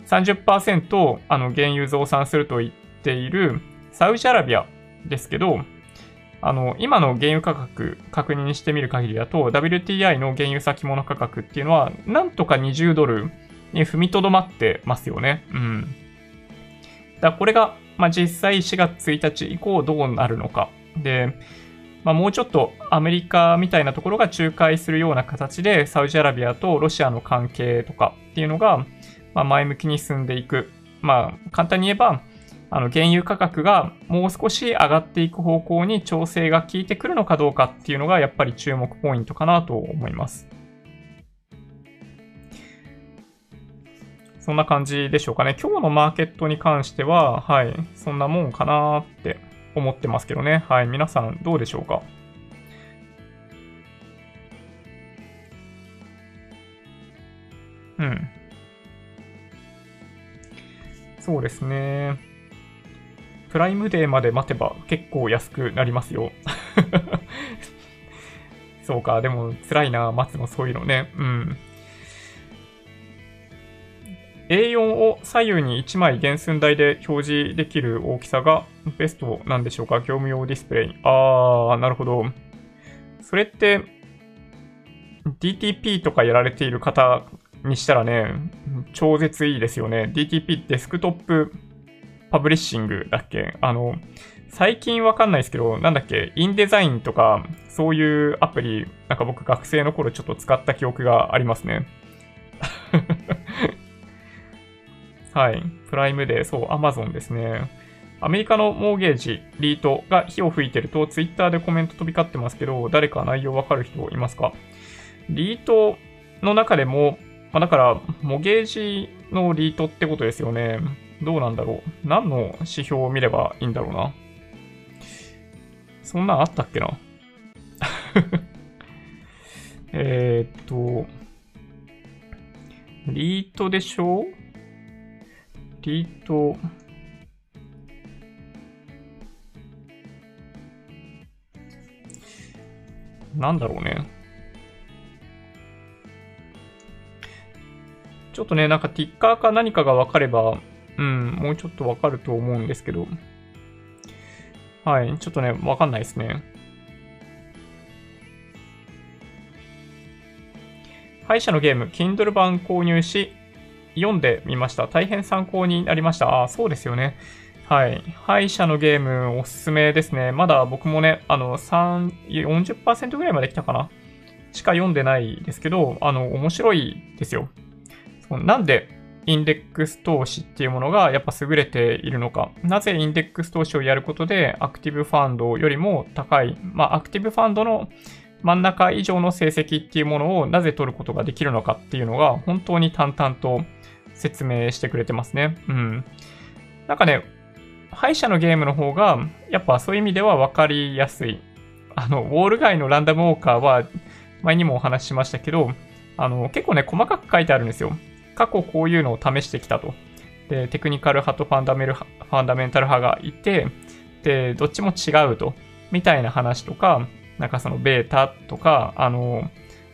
30%あの原油増産すると言っているサウジアラビアですけど、あの、今の原油価格確認してみる限りだと、WTI の原油先物価格っていうのは、なんとか20ドルに踏みとどまってますよね。うん。だこれが、まあ、実際4月1日以降どうなるのか。で、まあ、もうちょっとアメリカみたいなところが仲介するような形で、サウジアラビアとロシアの関係とかっていうのが、まあ、前向きに進んでいく。まあ、簡単に言えば、あの、原油価格がもう少し上がっていく方向に調整が効いてくるのかどうかっていうのがやっぱり注目ポイントかなと思います。そんな感じでしょうかね。今日のマーケットに関しては、はい、そんなもんかなって思ってますけどね。はい、皆さんどうでしょうか？うん。そうですね。プライムデーまで待てば結構安くなりますよ。そうか、でも辛いな、待つのそういうのね。うん。A4 を左右に1枚原寸大で表示できる大きさがベストなんでしょうか？業務用ディスプレイ。あー、なるほど。それって、DTP とかやられている方にしたらね、超絶いいですよね。DTP デスクトップパブリッシングだっけ？あの、最近わかんないですけど、なんだっけ、インデザインとか、そういうアプリ、なんか僕学生の頃ちょっと使った記憶がありますね。はい。プライムで、そう、アマゾンですね。アメリカのモーゲージ、リートが火を吹いてると、ツイッターでコメント飛び交ってますけど、誰か内容わかる人いますか？リートの中でも、まあ、だから、モゲージのリートってことですよね。どうなんだろう。何の指標を見ればいいんだろうな。そんなんあったっけな？えっと、リートでしょ？リート、なんだろうね。ちょっとね、なんかティッカーか何かが分かれば、うん、もうちょっと分かると思うんですけど。はい、ちょっとね、分かんないですね。歯医者のゲーム、Kindle 版購入し、読んでみました。大変参考になりました。ああ、そうですよね。はい。歯医者のゲームおすすめですね。まだ僕もね、あの、3、40%ぐらいまで来たかなしか読んでないですけど、あの、面白いですよ。なんでインデックス投資っていうものがやっぱ優れているのか。なぜインデックス投資をやることでアクティブファンドよりも高い、まあ、アクティブファンドの真ん中以上の成績っていうものをなぜ取ることができるのかっていうのが本当に淡々と説明してくれてますね。うん。なんかね、敗者のゲームの方が、やっぱそういう意味では分かりやすい。あの、ウォール街のランダムウォーカーは、前にもお話ししましたけど、あの、結構ね、細かく書いてあるんですよ。過去こういうのを試してきたと。で、テクニカル派とファンダメルファンダメンタル派がいて、で、どっちも違うと。みたいな話とか、なんかそのベータとか、あの、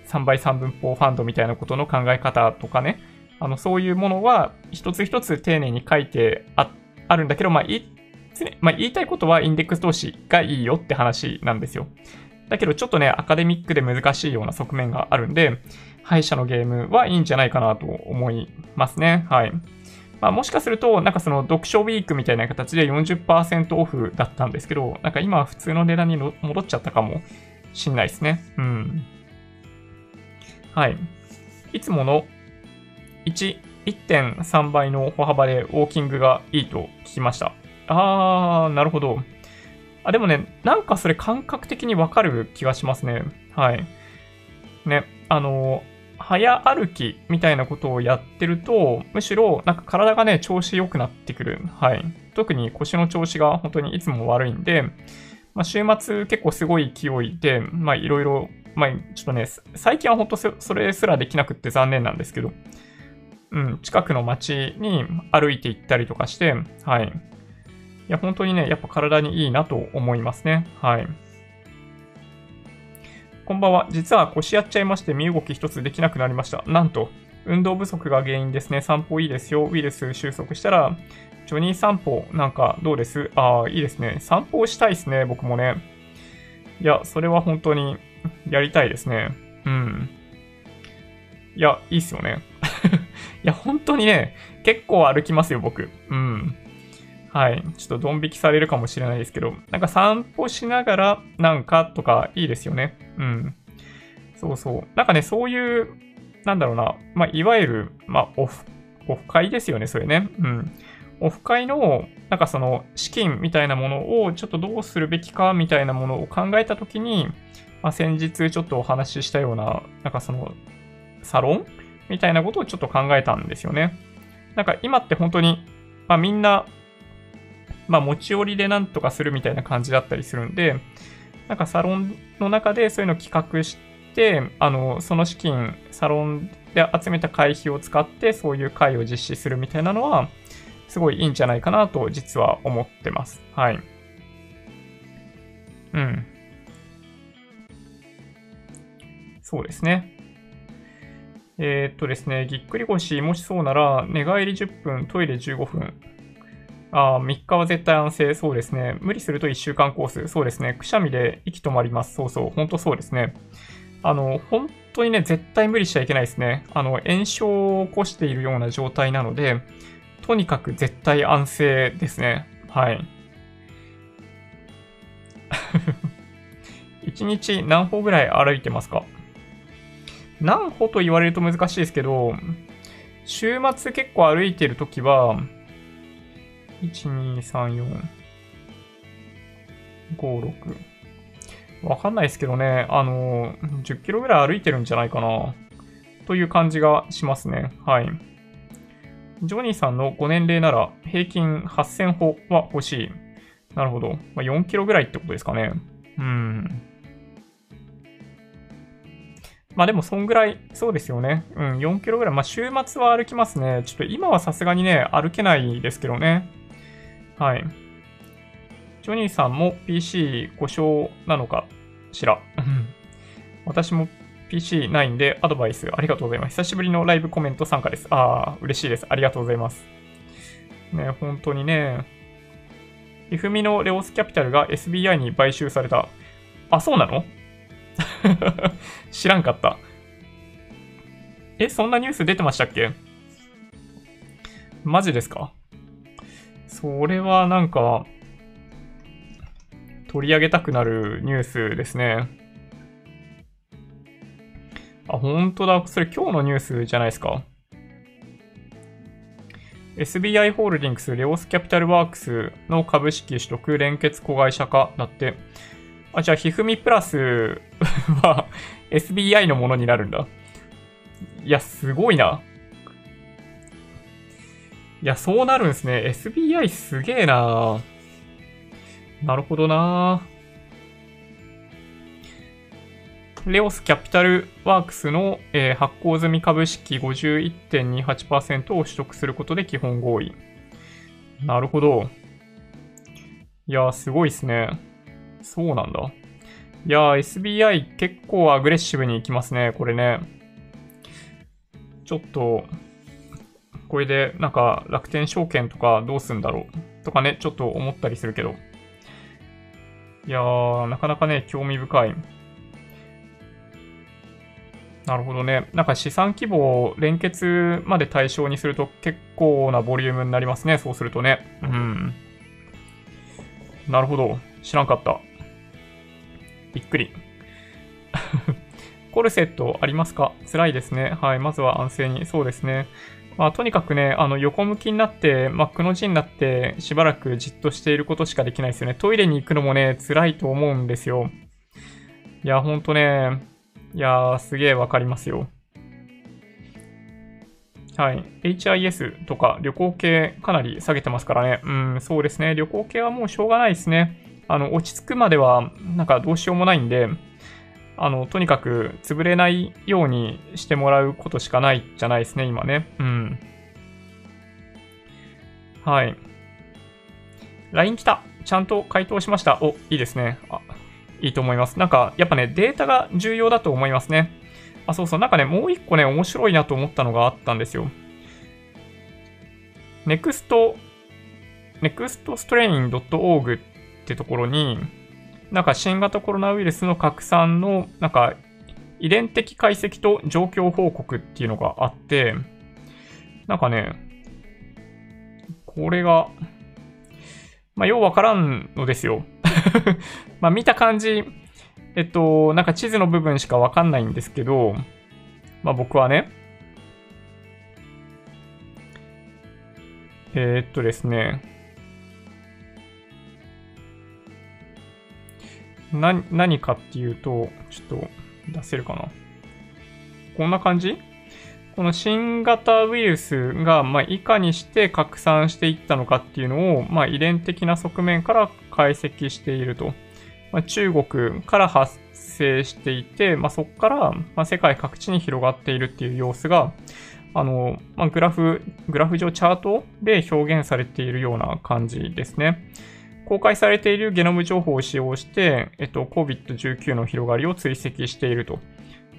3倍3分法ファンドみたいなことの考え方とかね、あの、そういうものは一つ一つ丁寧に書いてああるんだけど、まあ、いまあ、言いたいことはインデックス投資がいいよって話なんですよ。だけどちょっとね、アカデミックで難しいような側面があるんで、敗者のゲームはいいんじゃないかなと思いますね。はい。まあ、もしかすると、なんかその読書ウィークみたいな形で40%オフだったんですけど、なんか今は普通の値段に戻っちゃったかもしんないですね。うん。はい。いつもの1、1.3倍の歩幅でウォーキングがいいと聞きました。あー、なるほど。あ、でもね、なんかそれ感覚的にわかる気がしますね。はい。ね、あの、早歩きみたいなことをやってると、むしろなんか体がね、調子良くなってくる。はい。特に腰の調子が本当にいつも悪いんで、まあ、週末結構すごい勢いで、まあいろいろ、まあちょっとね、最近は本当それすらできなくって残念なんですけど、うん、近くの街に歩いて行ったりとかして、はい。いや、本当にね、やっぱ体にいいなと思いますね。はい。こんばんは。実は腰やっちゃいまして、身動き一つできなくなりました。なんと、運動不足が原因ですね。散歩いいですよ。ウイルス収束したら、ジョニー散歩なんかどうです？ああ、いいですね。散歩をしたいですね。僕もね。いや、それは本当にやりたいですね。うん。いや、いいっすよね。いや、本当にね、結構歩きますよ、僕。うん。はい。ちょっとドン引きされるかもしれないですけど、なんか散歩しながらなんかとかいいですよね。うん。そうそう。なんかね、そういう、なんだろうな、まあ、いわゆる、まあ、オフ、オフ会ですよね、それね。うん。オフ会の、なんかその、資金みたいなものを、ちょっとどうするべきかみたいなものを考えたときに、まあ、先日ちょっとお話ししたような、なんかその、サロンみたいなことをちょっと考えたんですよね。なんか今って本当に、まあみんな、まあ持ち寄りでなんとかするみたいな感じだったりするんで、なんかサロンの中でそういうのを企画して、あの、その資金、サロンで集めた会費を使ってそういう会を実施するみたいなのは、すごいいいんじゃないかなと実は思ってます。はい。うん。そうですね。えー、っとですね、ぎっくり腰、もしそうなら、寝返り10分、トイレ15分。ああ3日は絶対安静。そうですね。無理すると1週間コース。そうですね。くしゃみで息止まります。そうそう。本当そうですね。あの、本当にね、絶対無理しちゃいけないですね。あの、炎症を起こしているような状態なので、とにかく絶対安静ですね。はい。1日何歩ぐらい歩いてますか？何歩と言われると難しいですけど、週末結構歩いてるときは、1、2、3、4、5、6。わかんないですけどね、あの、10キロぐらい歩いてるんじゃないかな。という感じがしますね。はい。ジョニーさんのご年齢なら平均8000歩は欲しい。なるほど。まあ、4キロぐらいってことですかね。うん。まあでもそんぐらい、そうですよね。うん、4キロぐらい。まあ週末は歩きますね。ちょっと今はさすがにね、歩けないですけどね。はい。ジョニーさんも PC 故障なのかしら？私も PC ないんでアドバイスありがとうございます。久しぶりのライブコメント参加です。ああ、嬉しいです。ありがとうございます。ね、本当にね。イフミのレオスキャピタルが SBI に買収された。あ、そうなの？知らんかった。え、そんなニュース出てましたっけ？マジですか？それはなんか、取り上げたくなるニュースですね。あ、本当だ。それ今日のニュースじゃないですか？SBI ホールディングスレオスキャピタルワークスの株式取得連結子会社化だって。あ、じゃあ、ひふみプラスは SBI のものになるんだ。いや、すごいな。いや、そうなるんですね。SBI すげえななるほどなレオスキャピタルワークスの、えー、発行済み株式51.28%を取得することで基本合意。なるほど。いやすごいっすね。そうなんだ。いやー、SBI 結構アグレッシブに行きますね、これね。ちょっと、これでなんか楽天証券とかどうすんだろうとかね、ちょっと思ったりするけど。いやー、なかなかね、興味深い。なるほどね。なんか資産規模を連結まで対象にすると結構なボリュームになりますね。そうするとね。うん。なるほど。知らんかった。びっくり。コルセットありますか？辛いですね。はい。まずは安静に。そうですね。まあ、とにかくね、あの、横向きになって、真っ黒の字になって、しばらくじっとしていることしかできないですよね。トイレに行くのもね、辛いと思うんですよ。いや、ほんとね、いやすげえわかりますよ。はい。HIS とか旅行系かなり下げてますからね。うん、そうですね。旅行系はもうしょうがないですね。あの、落ち着くまでは、なんかどうしようもないんで、あの、とにかく潰れないようにしてもらうことしかないじゃないですね、今ね。うん。はい。LINE 来た。ちゃんと回答しました。お、いいですね。あ、いいと思います。なんか、やっぱね、データが重要だと思いますね。あ、そうそう。なんかね、もう一個ね、面白いなと思ったのがあったんですよ。next, nextstrain.org ってところに、なんか新型コロナウイルスの拡散の、なんか遺伝的解析と状況報告っていうのがあって、なんかね、これが、まあ、ようわからんのですよ。まあ、見た感じ、えっと、なんか地図の部分しかわかんないんですけど、まあ、僕はね、えー、っとですね、な、何かっていうと、ちょっと出せるかな。こんな感じ？この新型ウイルスが、まあ、いかにして拡散していったのかっていうのを、まあ、遺伝的な側面から解析していると。まあ、中国から発生していて、まあ、そこから、まあ、世界各地に広がっているっていう様子が、あの、まあ、グラフ、グラフ上チャートで表現されているような感じですね。公開されているゲノム情報を使用して、えっと、COVID-19 の広がりを追跡していると。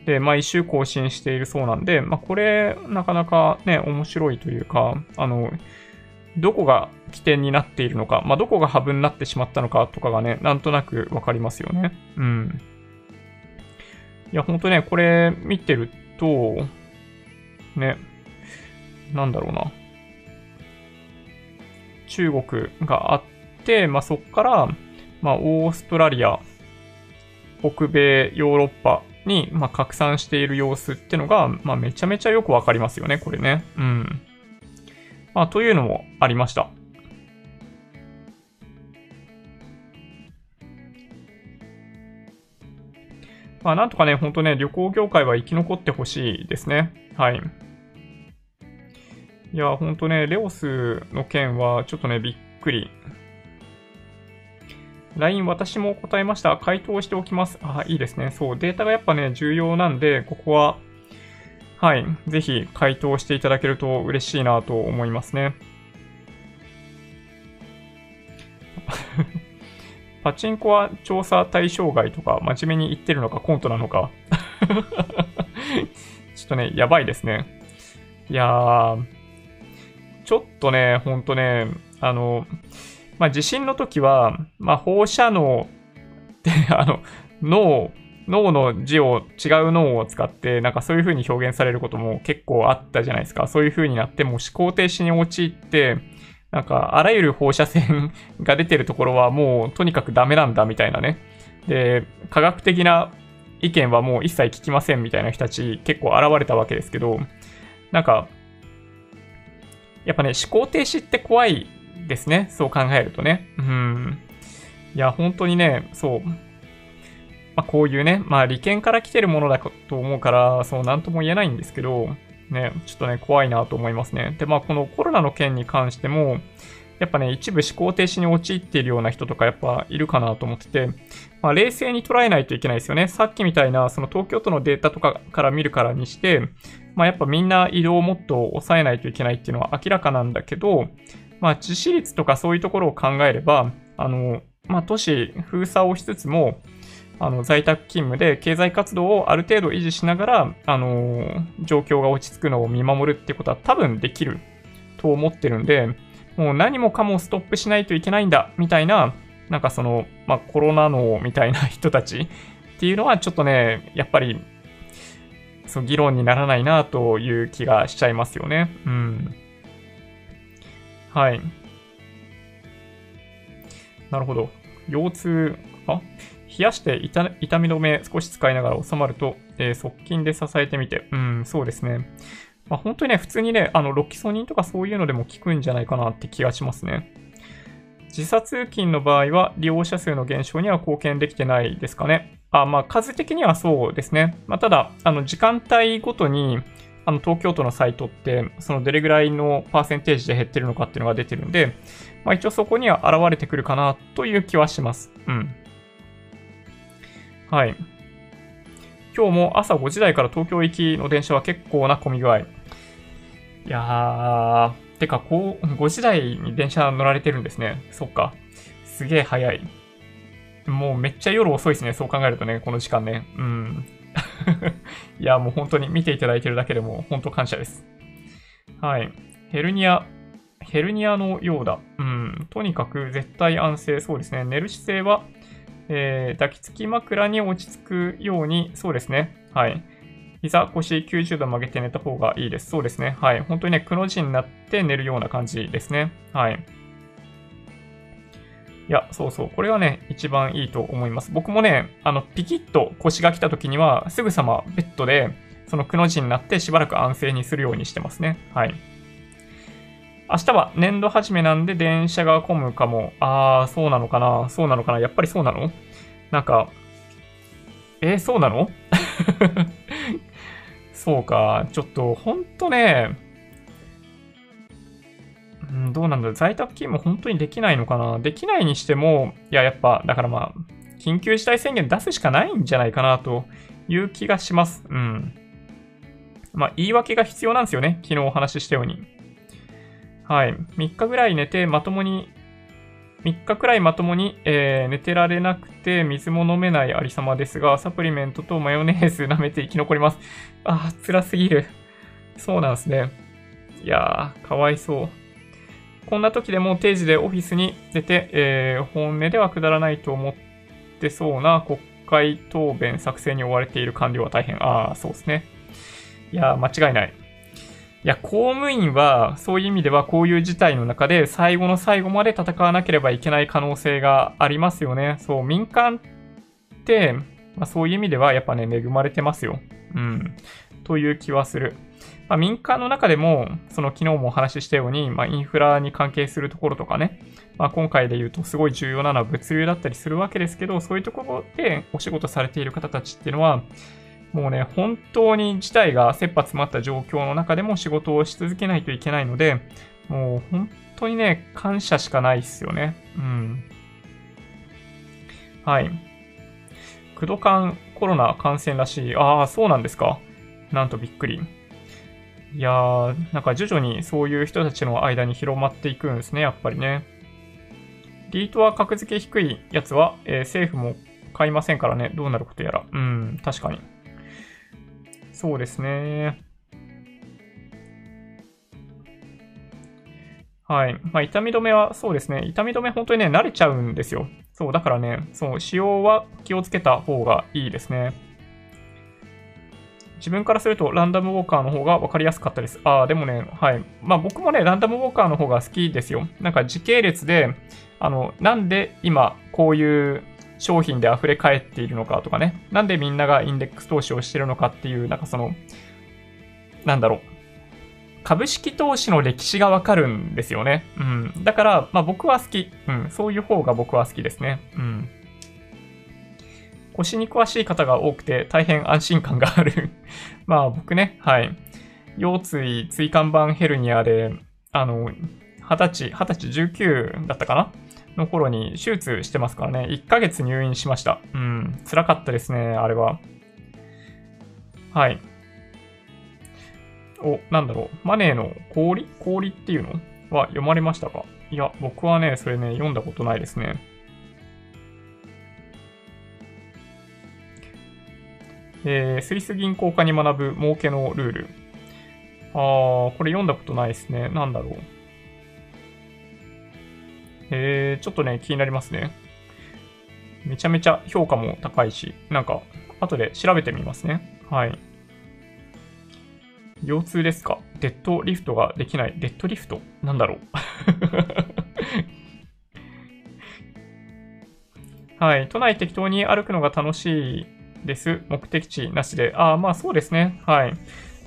で、毎週更新しているそうなんで、まあ、これ、なかなかね、面白いというか、あの、どこが起点になっているのか、まあ、どこがハブになってしまったのかとかがね、なんとなくわかりますよね。うん。いや、ほんとね、これ見てると、ね、なんだろうな。中国があって、、て、まあ、そこから、まあ、オーストラリア、北米、ヨーロッパに、まあ、拡散している様子っていうのが、まあ、めちゃめちゃよくわかりますよね、これね。うん。まあ、というのもありました。まあ、なんとかね、本当ね、旅行業界は生き残ってほしいですね。はい。いや、ほんとね、レオスの件はちょっとね、びっくり LINE 私も答えました。回答しておきます。あ、いいですね。そう、データがやっぱね、重要なんで、ここは、はい、ぜひ回答していただけると嬉しいなと思いますね。パチンコは調査対象外とか真面目に言ってるのかコントなのか ちょっとね、やばいですね。いやー、ちょっとね、ほんとね、あの、まあ、地震の時は、まあ、放射能って、あの、脳、脳の字を違う脳を使って、なんかそういう風に表現されることも結構あったじゃないですか。そういう風になって、もう思考停止に陥って、なんか、あらゆる放射線が出てるところはもうとにかくダメなんだみたいなね。で、科学的な意見はもう一切聞きませんみたいな人たち結構現れたわけですけど、なんか、やっぱね、思考停止って怖いですね。そう考えるとね。うん。いや、本当にね、そう。まあ、こういうね、まあ利権から来てるものだと思うから、そう、なんとも言えないんですけど、ね、ちょっとね、怖いなと思いますね。で、まあ、このコロナの件に関しても、やっぱね、一部思考停止に陥っているような人とかやっぱいるかなと思ってて、まあ、冷静に捉えないといけないですよね。さっきみたいな、その東京都のデータとかから見るからにして、まあ、やっぱみんな移動をもっと抑えないといけないっていうのは明らかなんだけど、まあ、致死率とかそういうところを考えれば、あの、まあ、都市封鎖をしつつも、あの、在宅勤務で経済活動をある程度維持しながら、あの状況が落ち着くのを見守るってことは多分できると思ってるんで、もう何もかもストップしないといけないんだ、みたいな、なんかその、まあ、コロナ脳みたいな人たちっていうのはちょっとね、やっぱり、そう、議論にならないなという気がしちゃいますよね。うん。はい。なるほど。腰痛、あ？冷やして痛痛み止め少し使いながら収まると、えー、側近で支えてみて、うん、そうですね。まあ、本当にね、普通にね、あの、ロキソニンとかそういうのでも効くんじゃないかなって気がしますね。時差通勤の場合は利用者数の減少には貢献できてないですかね。あまあ、数的にはそうですね。まあ、ただ、あの、時間帯ごとに、あの、東京都のサイトって、そのどれぐらいのパーセンテージで減ってるのかっていうのが出てるんで、まあ一応そこには現れてくるかなという気はします。うん。はい。今日も朝5時台から東京行きの電車は結構な混み具合。いやー、てか、こう、5時台に電車乗られてるんですね。そっか。すげえ早い。もうめっちゃ夜遅いですね。そう考えるとね、この時間ね。うん。いや、もう本当に見ていただいてるだけでも本当感謝です。はい。ヘルニア、ヘルニアのようだ。うん。とにかく絶対安静。そうですね。寝る姿勢はえー、抱きつき枕に落ち着くように、そうですね。はい。膝、腰90度曲げて寝た方がいいです。そうですね。はい。本当にね、くの字になって寝るような感じですね。はい。いや、そうそう。これはね、一番いいと思います。僕もね、あの、ピキッと腰が来た時には、すぐさまベッドで、そのくの字になってしばらく安静にするようにしてますね。はい。明日は年度始めなんで電車が混むかも。あー、そうなのかなそうなのかなやっぱりそうなの？なんか、えー、そうなの？そうか。ちょっと、ほんとね、うん、どうなんだろう。在宅勤務本当にできないのかなできないにしても、いや、やっぱ、だからまあ、緊急事態宣言出すしかないんじゃないかなという気がします。うん。まあ、言い訳が必要なんですよね。昨日お話ししたように。はい。3日ぐらい寝て、まともに、3日くらいまともに、えー、寝てられなくて、水も飲めないありさまですが、サプリメントとマヨネーズ 舐めて生き残ります。あー、辛すぎる。そうなんですね。いやー、かわいそう。こんな時でも定時でオフィスに出て、えー、本音ではくだらないと思ってそうな国会答弁作成に追われている官僚は大変。ああ、そうですね。いや、間違いない。いや、公務員は、そういう意味ではこういう事態の中で最後の最後まで戦わなければいけない可能性がありますよね。そう、民間って、まあ、そういう意味ではやっぱね、恵まれてますよ。うん。という気はする。まあ、民間の中でも、その昨日もお話ししたように、まあ、インフラに関係するところとかね、まあ、今回で言うとすごい重要なのは物流だったりするわけですけど、そういうところでお仕事されている方たちっていうのは、もうね、本当に事態が切羽詰まった状況の中でも仕事をし続けないといけないので、もう本当にね、感謝しかないっすよね。うん。はい。クドカンコロナ感染らしい。ああ、そうなんですか。なんとびっくり。いやー、なんか徐々にそういう人たちの間に広まっていくんですね、やっぱりね。リートは格付け低いやつは、えー、政府も買いませんからね、どうなることやら。うん、確かに。そうですね。はい。まあ、痛み止めは、そうですね。痛み止め本当にね、慣れちゃうんですよ。そう、だからね、そう、使用は気をつけた方がいいですね。自分からするとランダムウォーカーの方が分かりやすかったです。ああ、でもね、はい。まあ僕もね、ランダムウォーカーの方が好きですよ。なんか時系列で、あの、なんで今こういう商品で溢れ返っているのかとかね、なんでみんながインデックス投資をしてるのかっていう、なんかその、なんだろう。株式投資の歴史がわかるんですよね。うん。だから、まあ僕は好き。うん。そういう方が僕は好きですね。うん。腰に詳しい方が多くて大変安心感がある まあ僕ね、はい。腰椎椎間板ヘルニアで、あの、20歳、20歳19だったかな？の頃に手術してますからね、1ヶ月入院しました。うん、辛かったですね、あれは。はい。お、なんだろう。マネーの氷？氷っていうの？は読まれましたか？いや、僕はね、それね、読んだことないですね。えー、スイス銀行家に学ぶ儲けのルール。あー、これ読んだことないですね。なんだろう。えー、ちょっとね、気になりますね。めちゃめちゃ評価も高いし、なんか、後で調べてみますね。はい。腰痛ですか？デッドリフトができない。デッドリフト？なんだろう はい。都内適当に歩くのが楽しいです。目的地なしで。ああ、まあそうですね。はい。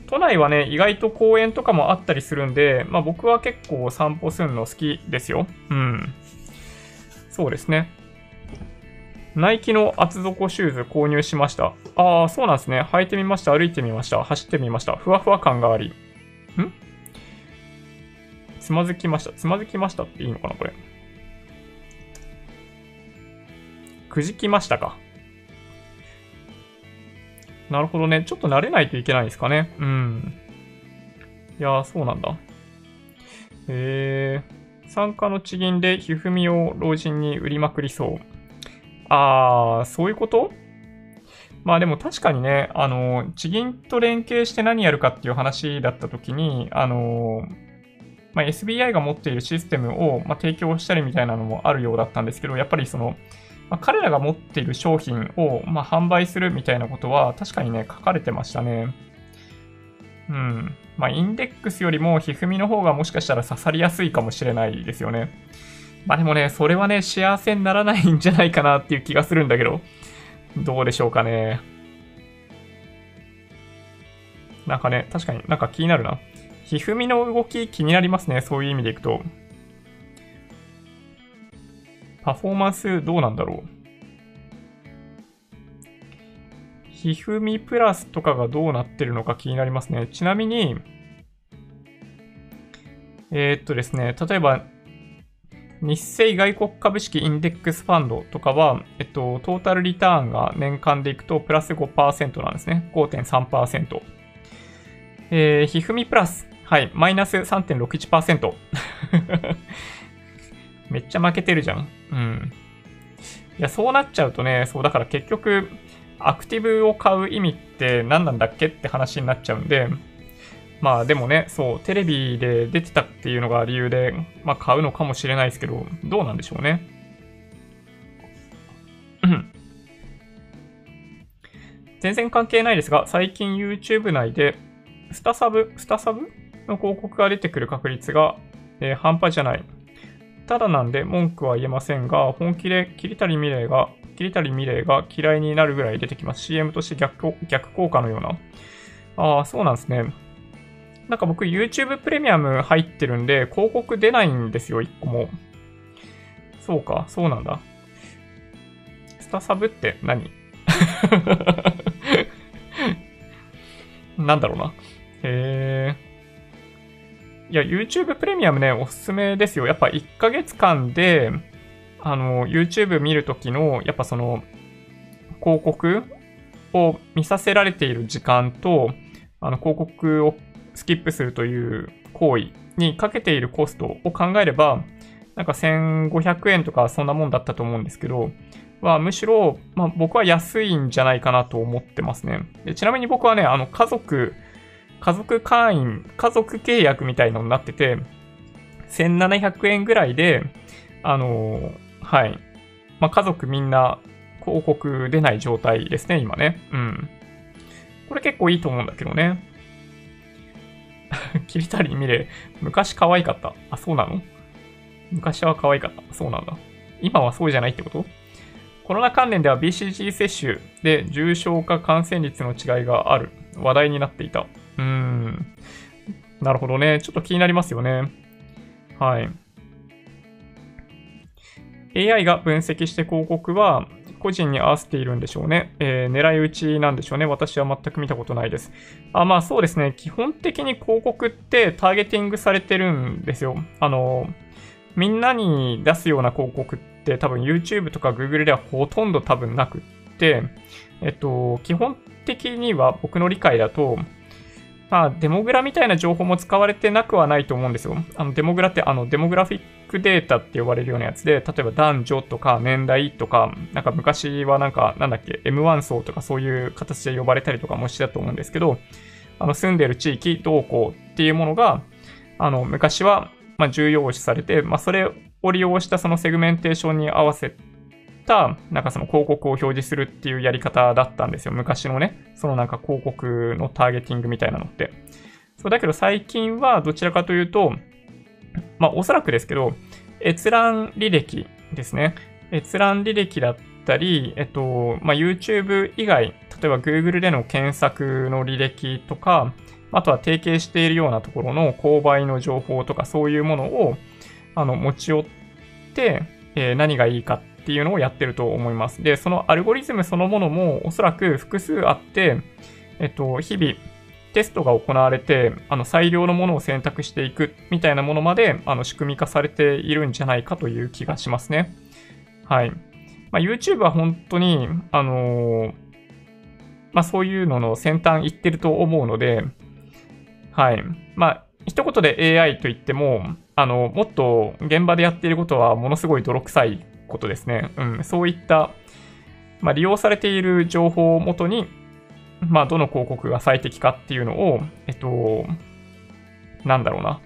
都内はね、意外と公園とかもあったりするんで、まあ僕は結構散歩するの好きですよ。うん。そうですね。ナイキの厚底シューズ購入しました。ああ、そうなんですね。履いてみました。歩いてみました。走ってみました。ふわふわ感があり。ん？つまずきました。つまずきましたっていいのかなこれ。くじきましたか。なるほどね。ちょっと慣れないといけないですかね。うん。いやー、そうなんだ。えー。参加の地銀でひふみを老人に売りまくりそう。あー、そういうこと？まあでも確かにね、あの、地銀と連携して何やるかっていう話だった時に、あの、まあ、SBI が持っているシステムを、まあ、提供したりみたいなのもあるようだったんですけど、やっぱりその、まあ、彼らが持っている商品を、まあ、販売するみたいなことは確かにね、書かれてましたね。うん。まあ、インデックスよりも、ひふみの方がもしかしたら刺さりやすいかもしれないですよね。まあでもね、それはね、幸せにならないんじゃないかなっていう気がするんだけど、どうでしょうかね。なんかね、確かになんか気になるな。ひふみの動き気になりますね、そういう意味でいくと。パフォーマンスどうなんだろう？ひふみプラスとかがどうなってるのか気になりますね。ちなみに、えー、っとですね、例えば、日清外国株式インデックスファンドとかは、えっと、トータルリターンが年間でいくとプラス5%なんですね。5.3%。えー、ひふみプラス。はい、マイナス3.61%。めっちゃ負けてるじゃん。うん。いや、そうなっちゃうとね、そう、だから結局、アクティブを買う意味って何なんだっけって話になっちゃうんで、まあでもね、そう、テレビで出てたっていうのが理由で、まあ買うのかもしれないですけど、どうなんでしょうね。全然関係ないですが、最近 YouTube 内で、スタサブ、スタサブの広告が出てくる確率が、えー、半端じゃない。ただなんで文句は言えませんが、本気で桐谷美玲が、桐谷美玲が嫌いになるぐらい出てきます。CM として逆逆効果のような。ああ、そうなんですね。なんか僕 YouTube プレミアム入ってるんで、広告出ないんですよ、一個も。そうか、そうなんだ。スタサブって何？なんだろうな。へえ。いや、YouTube プレミアムね、おすすめですよ。やっぱ1ヶ月間で、あの、YouTube 見るときの、やっぱその、広告を見させられている時間と、あの、広告をスキップするという行為にかけているコストを考えれば、なんか1500円とかそんなもんだったと思うんですけど、はむしろ、まあ、僕は安いんじゃないかなと思ってますね。でちなみに僕はね、あの家族、家族会員、家族契約みたいのになってて、1700円ぐらいで、あのはい。まあ、家族みんな広告出ない状態ですね、今ね。うん。これ結構いいと思うんだけどね。キリタリ見れ、昔可愛かった。あ、そうなの？昔は可愛かった。そうなんだ。今はそうじゃないってこと？コロナ関連では BCG 接種で重症化感染率の違いがある話題になっていた。うん。なるほどね。ちょっと気になりますよね。はい。AI が分析して広告は個人に合わせているんでしょうね。えー、狙い撃ちなんでしょうね。私は全く見たことないです。あ、まあそうですね。基本的に広告ってターゲティングされてるんですよ。あの、みんなに出すような広告って多分 YouTube とか Google ではほとんど多分なくって、えっと、基本的には僕の理解だと、まあ、デモグラみたいな情報も使われてなくはないと思うんですよ。あの、デモグラって、あの、デモグラフィックデータって呼ばれるようなやつで、例えば男女とか年代とか、なんか昔はなんか、なんだっけ、M1 層とかそういう形で呼ばれたりとかもしてたと思うんですけど、あの、住んでる地域、どうこうっていうものが、あの、昔は、ま、重要視されて、まあ、それを利用したそのセグメンテーションに合わせた、なんかその広告を表示するっていうやり方だったんですよ。昔のね、そのなんか広告のターゲティングみたいなのって。そうだけど最近はどちらかというと、まあおそらくですけど、閲覧履歴ですね。閲覧履歴だったり、えっと、まあ YouTube 以外、例えば Google での検索の履歴とか、あとは提携しているようなところの購買の情報とかそういうものを、あの、持ち寄って、え、何がいいかっていうのをやってると思います。で、そのアルゴリズムそのものもおそらく複数あって、えっと、日々、テストが行われて、あの、最良のものを選択していくみたいなものまで、あの、仕組み化されているんじゃないかという気がしますね。はい。まあ、YouTube は本当に、あのー、まあ、そういうのの先端行ってると思うので、はい。まあ、一言で AI と言っても、あの、もっと現場でやっていることはものすごい泥臭いことですね。うん、そういった、まあ、利用されている情報をもとに、まあ、どの広告が最適かっていうのを、えっと、なんだろうな。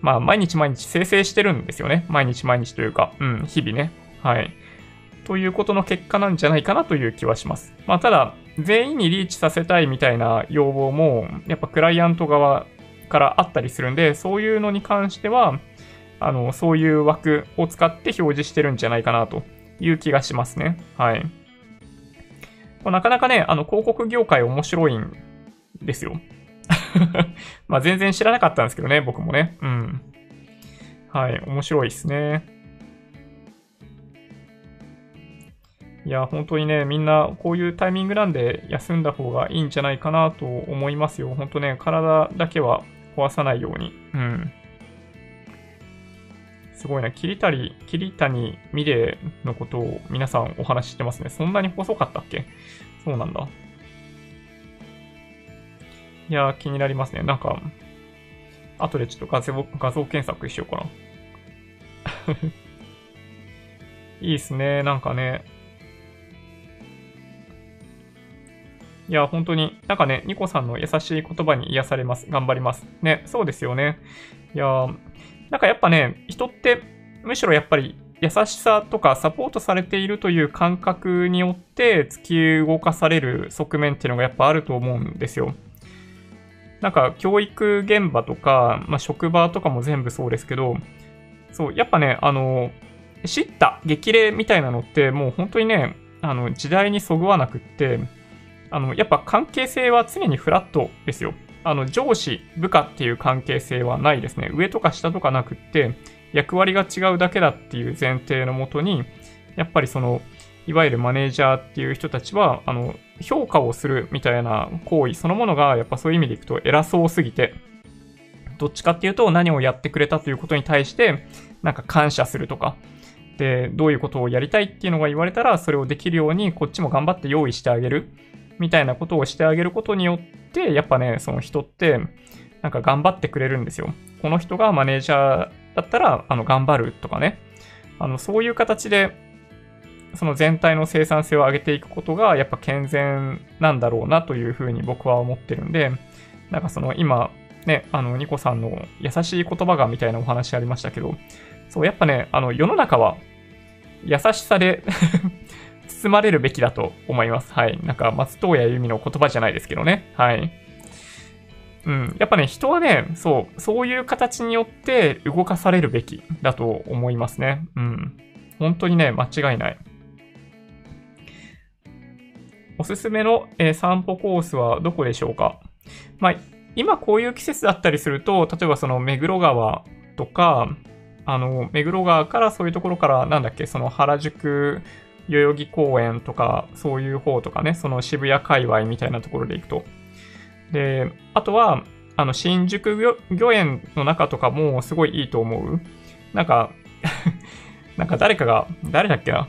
まあ、毎日毎日生成してるんですよね。毎日毎日というか、うん、日々ね。はい。ということの結果なんじゃないかなという気はします。まあ、ただ、全員にリーチさせたいみたいな要望も、やっぱクライアント側からあったりするんで、そういうのに関しては、あの、そういう枠を使って表示してるんじゃないかなという気がしますね。はい。なかなかね、あの、広告業界面白いんですよ。まあ全然知らなかったんですけどね、僕もね。うん。はい、面白いですね。いや、本当にね、みんなこういうタイミングなんで休んだ方がいいんじゃないかなと思いますよ。本当ね、体だけは壊さないように。うん。すごいな。桐谷、桐谷美玲のことを皆さんお話ししてますね。そんなに細かったっけ？そうなんだ。いや、気になりますね。なんか、後でちょっと画像画像検索しようかな。いいっすね。なんかね。いや、本当に、なんかね、ニコさんの優しい言葉に癒されます。頑張ります。ね、そうですよね。いやなんかやっぱね、人ってむしろやっぱり優しさとかサポートされているという感覚によって突き動かされる側面っていうのがやっぱあると思うんですよ。なんか教育現場とか、まあ、職場とかも全部そうですけど、そう、やっぱね、あの、知った激励みたいなのってもう本当にね、あの、時代にそぐわなくって、あの、やっぱ関係性は常にフラットですよ。あの、上司、部下っていう関係性はないですね。上とか下とかなくって、役割が違うだけだっていう前提のもとに、やっぱりその、いわゆるマネージャーっていう人たちは、あの、評価をするみたいな行為そのものが、やっぱそういう意味でいくと偉そうすぎて、どっちかっていうと何をやってくれたということに対して、なんか感謝するとか、で、どういうことをやりたいっていうのが言われたら、それをできるようにこっちも頑張って用意してあげる。みたいなことをしてあげることによって、やっぱね、その人って、なんか頑張ってくれるんですよ。この人がマネージャーだったら、あの、頑張るとかね。あの、そういう形で、その全体の生産性を上げていくことが、やっぱ健全なんだろうなというふうに僕は思ってるんで、なんかその今、ね、あの、ニコさんの優しい言葉がみたいなお話ありましたけど、そう、やっぱね、あの、世の中は優しさで包まれるべきだと思います。はい。なんか、松任谷由実の言葉じゃないですけどね。はい。うん。やっぱね、人はね、そう、そういう形によって動かされるべきだと思いますね。うん。本当にね、間違いない。おすすめの、えー、散歩コースはどこでしょうか？まあ、今こういう季節だったりすると、例えばその目黒川とか、あの、目黒川からそういうところから、なんだっけ、その原宿代々木公園とか、そういう方とかね、その渋谷界隈みたいなところで行くと。で、あとは、あの、新宿御苑の中とかもすごいいいと思う。なんか なんか誰かが、誰だっけな？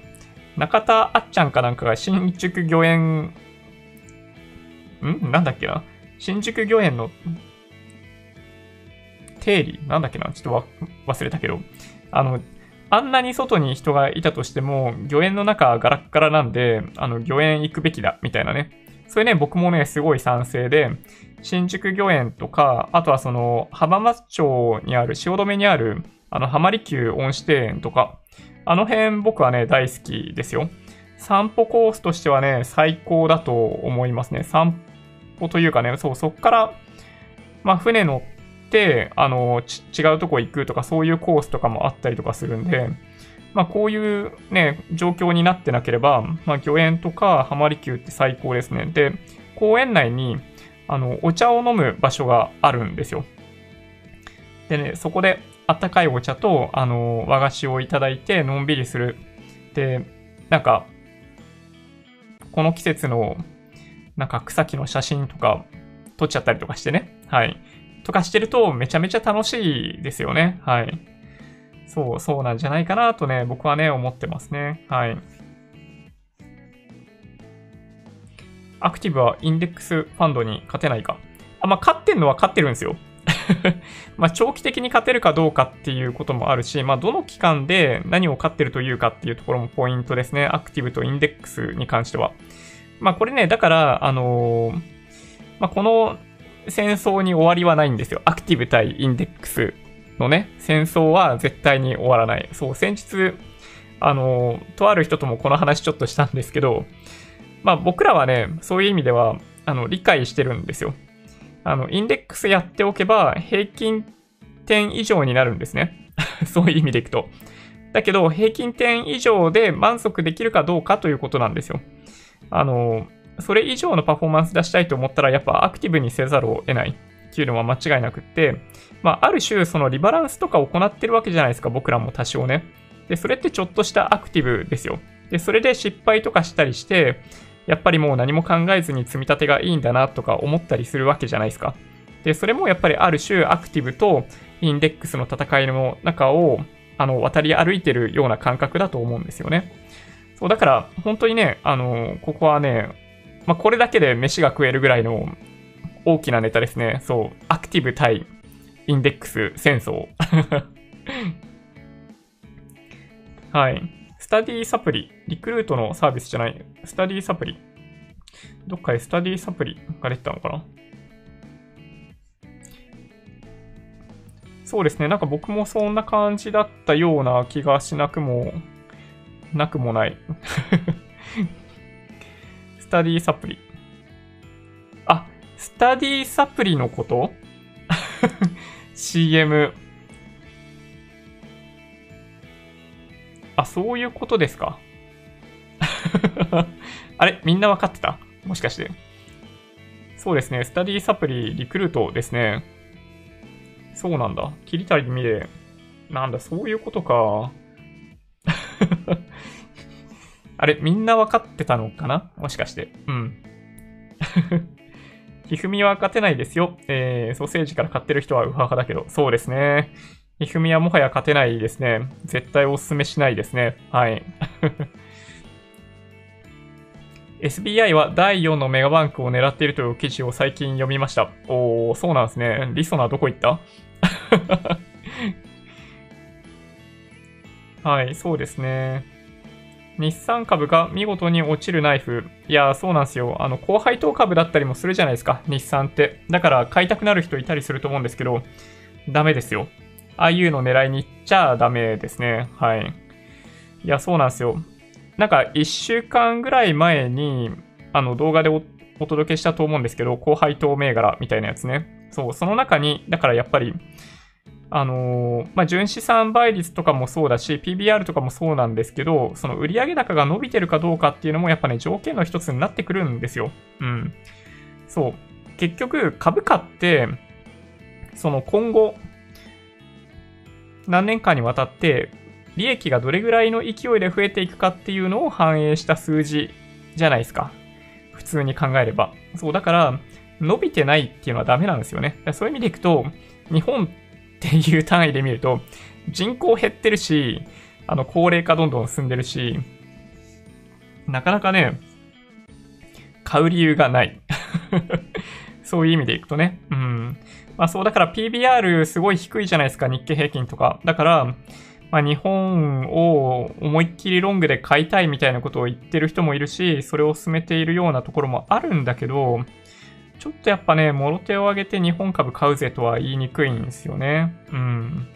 中田あっちゃんかなんかが新宿御苑、ん？なんだっけな？新宿御苑の定理？なんだっけな？ちょっと忘れたけど、あの、あんなに外に人がいたとしても、御苑の中ガラッガラなんで、あの、御苑行くべきだ、みたいなね。それね、僕もね、すごい賛成で、新宿御苑とか、あとはその、浜松町にある、汐留にある、あの、浜離宮恩賜庭園とか、あの辺僕はね、大好きですよ。散歩コースとしてはね、最高だと思いますね。散歩というかね、そう、そっから、まあ、船乗っ、あの、違うとこ行くとか、そういうコースとかもあったりとかするんで、まあ、こういうね、状況になってなければ、まあ、御苑とか浜離宮って最高ですね。で、公園内に、あの、お茶を飲む場所があるんですよ。でね、そこで、あったかいお茶と、あの、和菓子をいただいて、のんびりする。で、なんか、この季節の、なんか草木の写真とか撮っちゃったりとかしてね。はい。とかしてるとめちゃめちゃ楽しいですよね。はい。そう、そうなんじゃないかなとね、僕はね、思ってますね。はい。アクティブはインデックスファンドに勝てないか。あ、まあ、勝ってんのは勝ってるんですよ。まあ、長期的に勝てるかどうかっていうこともあるし、まあ、どの期間で何を勝ってるというかっていうところもポイントですね。アクティブとインデックスに関しては。まあ、これね、だから、あのー、まあ、この戦争に終わりはないんですよ。アクティブ対インデックスのね、戦争は絶対に終わらない。そう、先日、あの、とある人ともこの話ちょっとしたんですけど、まあ僕らはね、そういう意味では、あの、理解してるんですよ。あの、インデックスやっておけば平均点以上になるんですね。そういう意味でいくと。だけど、平均点以上で満足できるかどうかということなんですよ。あの、それ以上のパフォーマンス出したいと思ったら、やっぱアクティブにせざるを得ないっていうのは間違いなくって、まあ、ある種、そのリバランスとかを行ってるわけじゃないですか、僕らも多少ね。で、それってちょっとしたアクティブですよ。で、それで失敗とかしたりして、やっぱりもう何も考えずに積み立てがいいんだなとか思ったりするわけじゃないですか。で、それもやっぱりある種アクティブとインデックスの戦いの中を、あの、渡り歩いてるような感覚だと思うんですよね。そう、だから、本当にね、あの、ここはね、まあ、これだけで飯が食えるぐらいの大きなネタですね。そう。アクティブ対インデックス戦争。はい。スタディサプリ。リクルートのサービスじゃない。スタディサプリ。どっかでスタディサプリが出てたのかなそうですね。なんか僕もそんな感じだったような気がしなくも、なくもない タディサプリ。あ、スタディサプリのこと ?CM。あ、そういうことですか？あれみんなわかってた？もしかして。そうですね。スタディサプリリクルートですね。そうなんだ。切りたり見れ。なんだ、そういうことか。あれ、みんな分かってたのかな？もしかして。うん。ひふみは勝てないですよ。えー、ソーセージから買ってる人はウハハだけど。そうですね。ひふみはもはや勝てないですね。絶対おすすめしないですね。はい。SBI は第4のメガバンクを狙っているという記事を最近読みました。おー、そうなんですね。リソナどこ行った？はい、そうですね。日産株が見事に落ちるナイフ。いや、そうなんですよ。あの、高配当株だったりもするじゃないですか、日産って。だから買いたくなる人いたりすると思うんですけど、ダメですよ。ああいうの狙いに行っちゃダメですね。はい。いや、そうなんですよ。なんか1週間ぐらい前に、あの動画でお届けしたと思うんですけど、高配当銘柄みたいなやつね。そう、その中に、だからやっぱり、あのー、まあ、純資産倍率とかもそうだし、PBR とかもそうなんですけど、その売上高が伸びてるかどうかっていうのもやっぱね、条件の一つになってくるんですよ。うん。そう。結局、株価って、その今後、何年間にわたって利益がどれぐらいの勢いで増えていくかっていうのを反映した数字じゃないですか。普通に考えれば。そう、だから、伸びてないっていうのはダメなんですよね。そういう意味でいくと、日本っっていう単位で見ると、人口減ってるし、あの、高齢化どんどん進んでるし、なかなかね、買う理由がない。そういう意味でいくとね。うん。まあそう、だから PBR すごい低いじゃないですか、日経平均とか。だから、まあ、日本を思いっきりロングで買いたいみたいなことを言ってる人もいるし、それを進めているようなところもあるんだけど、ちょっとやっぱね、もろ手を挙げて日本株買うぜとは言いにくいんですよね。うん。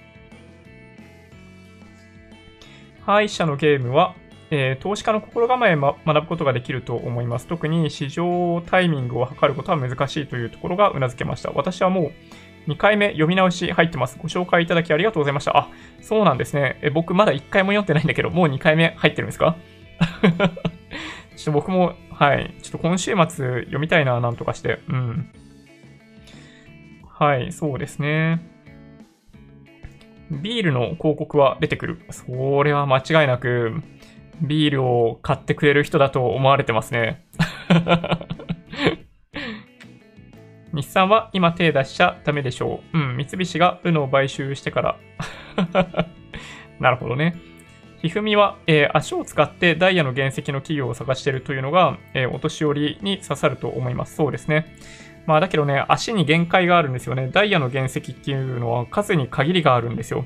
歯医者のゲームは、えー、投資家の心構えを学ぶことができると思います。特に市場タイミングを測ることは難しいというところが頷けました。私はもう2回目読み直し入ってます。ご紹介いただきありがとうございました。あ、そうなんですね。え僕まだ1回も読んでないんだけど、もう2回目入ってるんですか？ちょっと僕も、はい。ちょっと今週末読みたいな、なんとかして。うん。はい、そうですね。ビールの広告は出てくる。それは間違いなく、ビールを買ってくれる人だと思われてますね。日産は今手出しちゃダメでしょう。うん、三菱がウノを買収してから。なるほどね。ひふみは、えー、足を使ってダイヤの原石の企業を探しているというのが、えー、お年寄りに刺さると思います。そうですね。まあだけどね、足に限界があるんですよね。ダイヤの原石っていうのは数に限りがあるんですよ。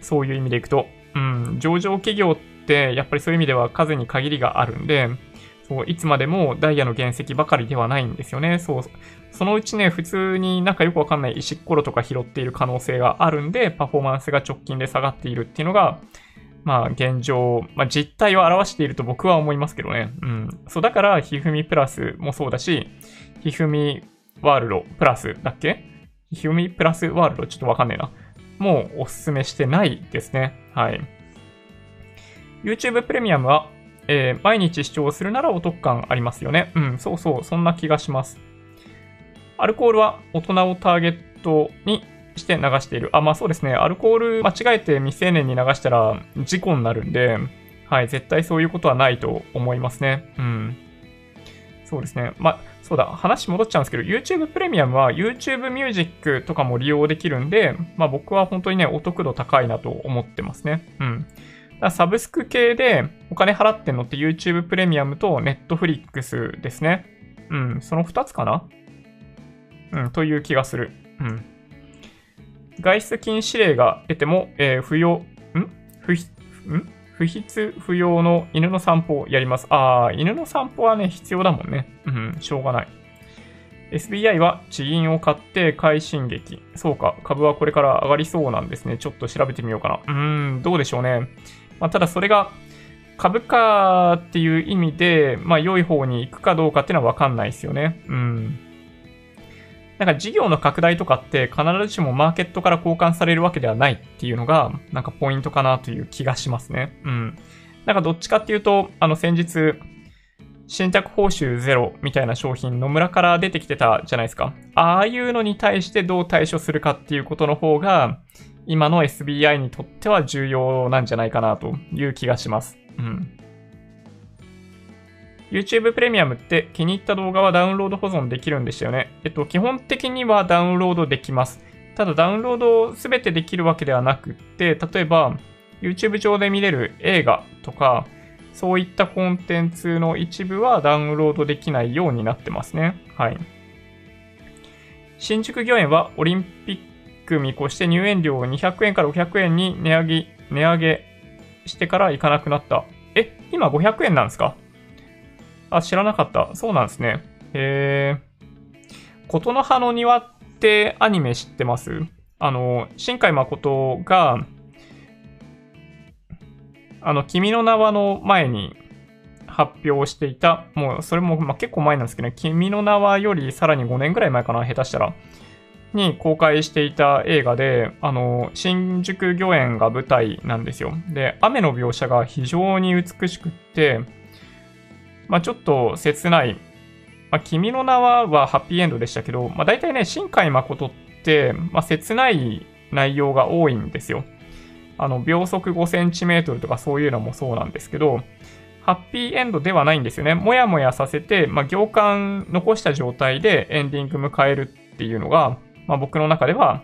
そういう意味でいくと。うん、上場企業ってやっぱりそういう意味では数に限りがあるんで、そう、いつまでもダイヤの原石ばかりではないんですよね。そう、そのうちね、普通になんかよくわかんない石ころとか拾っている可能性があるんで、パフォーマンスが直近で下がっているっていうのが、まあ現状、まあ実態を表していると僕は思いますけどね。うん。そう、だから、ひふみプラスもそうだし、ひふみワールドプラスだっけ？ひふみプラスワールドちょっとわかんねえな。もうおすすめしてないですね。はい。YouTube プレミアムはえー、毎日視聴するならお得感ありますよね。うん、そうそう、そんな気がします。アルコールは大人をターゲットにして流している。あ、まあそうですね。アルコール間違えて未成年に流したら事故になるんで、はい、絶対そういうことはないと思いますね。うん。そうですね。まあ、そうだ、話戻っちゃうんですけど、YouTube プレミアムは YouTube ミュージックとかも利用できるんで、まあ僕は本当にね、お得度高いなと思ってますね。うん。サブスク系でお金払ってんのって YouTube プレミアムと Netflix ですね。うん、その2つかな？うん、という気がする。うん。外出禁止令が出ても、えー、不要、ん？不ん？不必不要の犬の散歩をやります。ああ、犬の散歩はね、必要だもんね。うん、しょうがない。SBI は地銀を買って快進撃。そうか、株はこれから上がりそうなんですね。ちょっと調べてみようかな。うーん、どうでしょうね。まあ、ただそれが株価っていう意味で、まあ、良い方に行くかどうかっていうのはわかんないですよね。うん。なんか事業の拡大とかって必ずしもマーケットから交換されるわけではないっていうのが、なんかポイントかなという気がしますね。うん。なんかどっちかっていうと、あの先日、信託報酬ゼロみたいな商品野村から出てきてたじゃないですか。ああいうのに対してどう対処するかっていうことの方が、今の SBI にとっては重要なんじゃないかなという気がします。うん。YouTube プレミアムって気に入った動画はダウンロード保存できるんでしたよね。えっと、基本的にはダウンロードできます。ただダウンロードすべてできるわけではなくて、例えば YouTube 上で見れる映画とか、そういったコンテンツの一部はダウンロードできないようになってますね。はい。新宿御苑はオリンピック見越して入園料を200円から500円に値上げ、値上げしてから行かなくなった。え、今500円なんですか？あ、知らなかった。そうなんですね。へえ。琴の葉の庭ってアニメ知ってます？あの、新海誠が、あの、君の名はの前に発表していた、もうそれもま結構前なんですけど、ね、君の名はよりさらに5年ぐらい前かな、下手したら。に公開していた映画で、あの、新宿御苑が舞台なんですよ。で、雨の描写が非常に美しくって、まあ、ちょっと切ない。まあ、君の名ははハッピーエンドでしたけど、まあ、大体ね、新海誠って、まあ、切ない内容が多いんですよ。あの、秒速5センチメートルとかそういうのもそうなんですけど、ハッピーエンドではないんですよね。もやもやさせて、まあ、行間残した状態でエンディング迎えるっていうのが、まあ、僕の中では、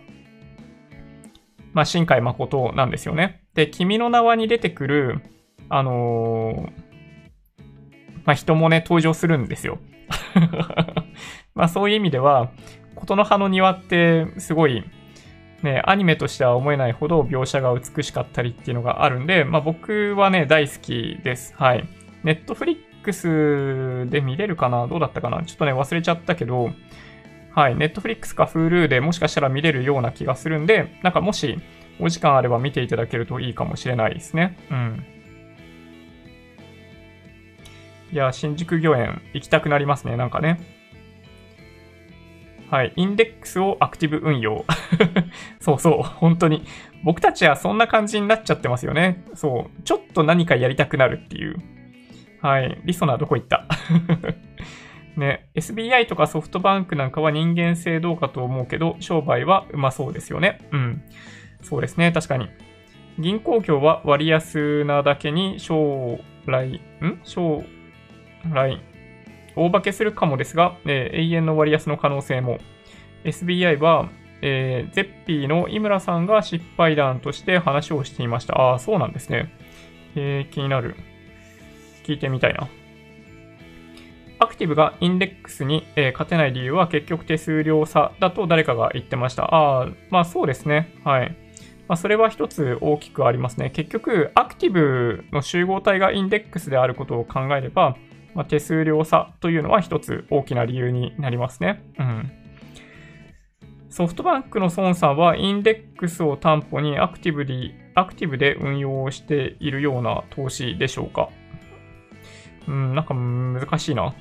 まあ、新海誠なんですよね。で、君の名はに出てくる、あのー、まあ、人もね、登場するんですよ。まあ、そういう意味では、琴の葉の庭ってすごいね、アニメとしては思えないほど描写が美しかったりっていうのがあるんで、まあ僕はね、大好きです。はい。ネットフリックスで見れるかな？どうだったかな？ちょっとね、忘れちゃったけど、はい。ネットフリックスか Hulu でもしかしたら見れるような気がするんで、なんかもしお時間あれば見ていただけるといいかもしれないですね。うん。いや、新宿御苑行きたくなりますね、なんかね。はい。インデックスをアクティブ運用。そうそう。本当に。僕たちはそんな感じになっちゃってますよね。そう。ちょっと何かやりたくなるっていう。はい。リソナーどこ行った？ね。SBI とかソフトバンクなんかは人間性どうかと思うけど、商売はうまそうですよね。うん。そうですね。確かに。銀行業は割安なだけに将来、ん？将来、大化けするかもですが、えー、永遠の割安の可能性も。SBI は、えー、ゼッピーの井村さんが失敗談として話をしていました。ああ、そうなんですね。えー、気になる。聞いてみたいな。アクティブがインデックスに、えー、勝てない理由は結局手数料差だと誰かが言ってました。ああ、まあそうですね。はい。まあ、それは一つ大きくありますね。結局、アクティブの集合体がインデックスであることを考えれば、まあ、手数料差というのは一つ大きな理由になりますね。うん。ソフトバンクの孫さんはインデックスを担保にアクティブに、アクティブで運用をしているような投資でしょうかうん、なんか難しいな。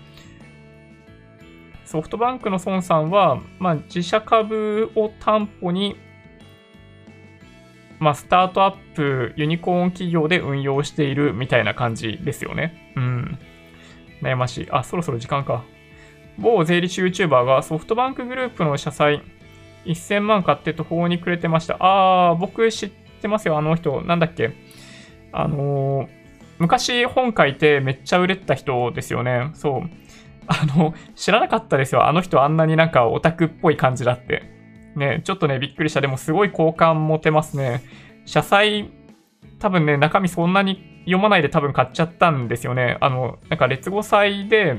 ソフトバンクの孫さんは、まあ、自社株を担保に、まあ、スタートアップ、ユニコーン企業で運用しているみたいな感じですよね。うん。悩ましい。あ、そろそろ時間か。某税理士 YouTuber がソフトバンクグループの社債1000万買って途方に暮れてました。あー、僕知ってますよ、あの人。なんだっけ。あのー、昔本書いてめっちゃ売れてた人ですよね。そう。あの、知らなかったですよ。あの人あんなになんかオタクっぽい感じだって。ね、ちょっとね、びっくりした。でもすごい好感持てますね。社債、多分ね、中身そんなに読まないで多分買っちゃったんですよね。あの、なんか劣後祭で、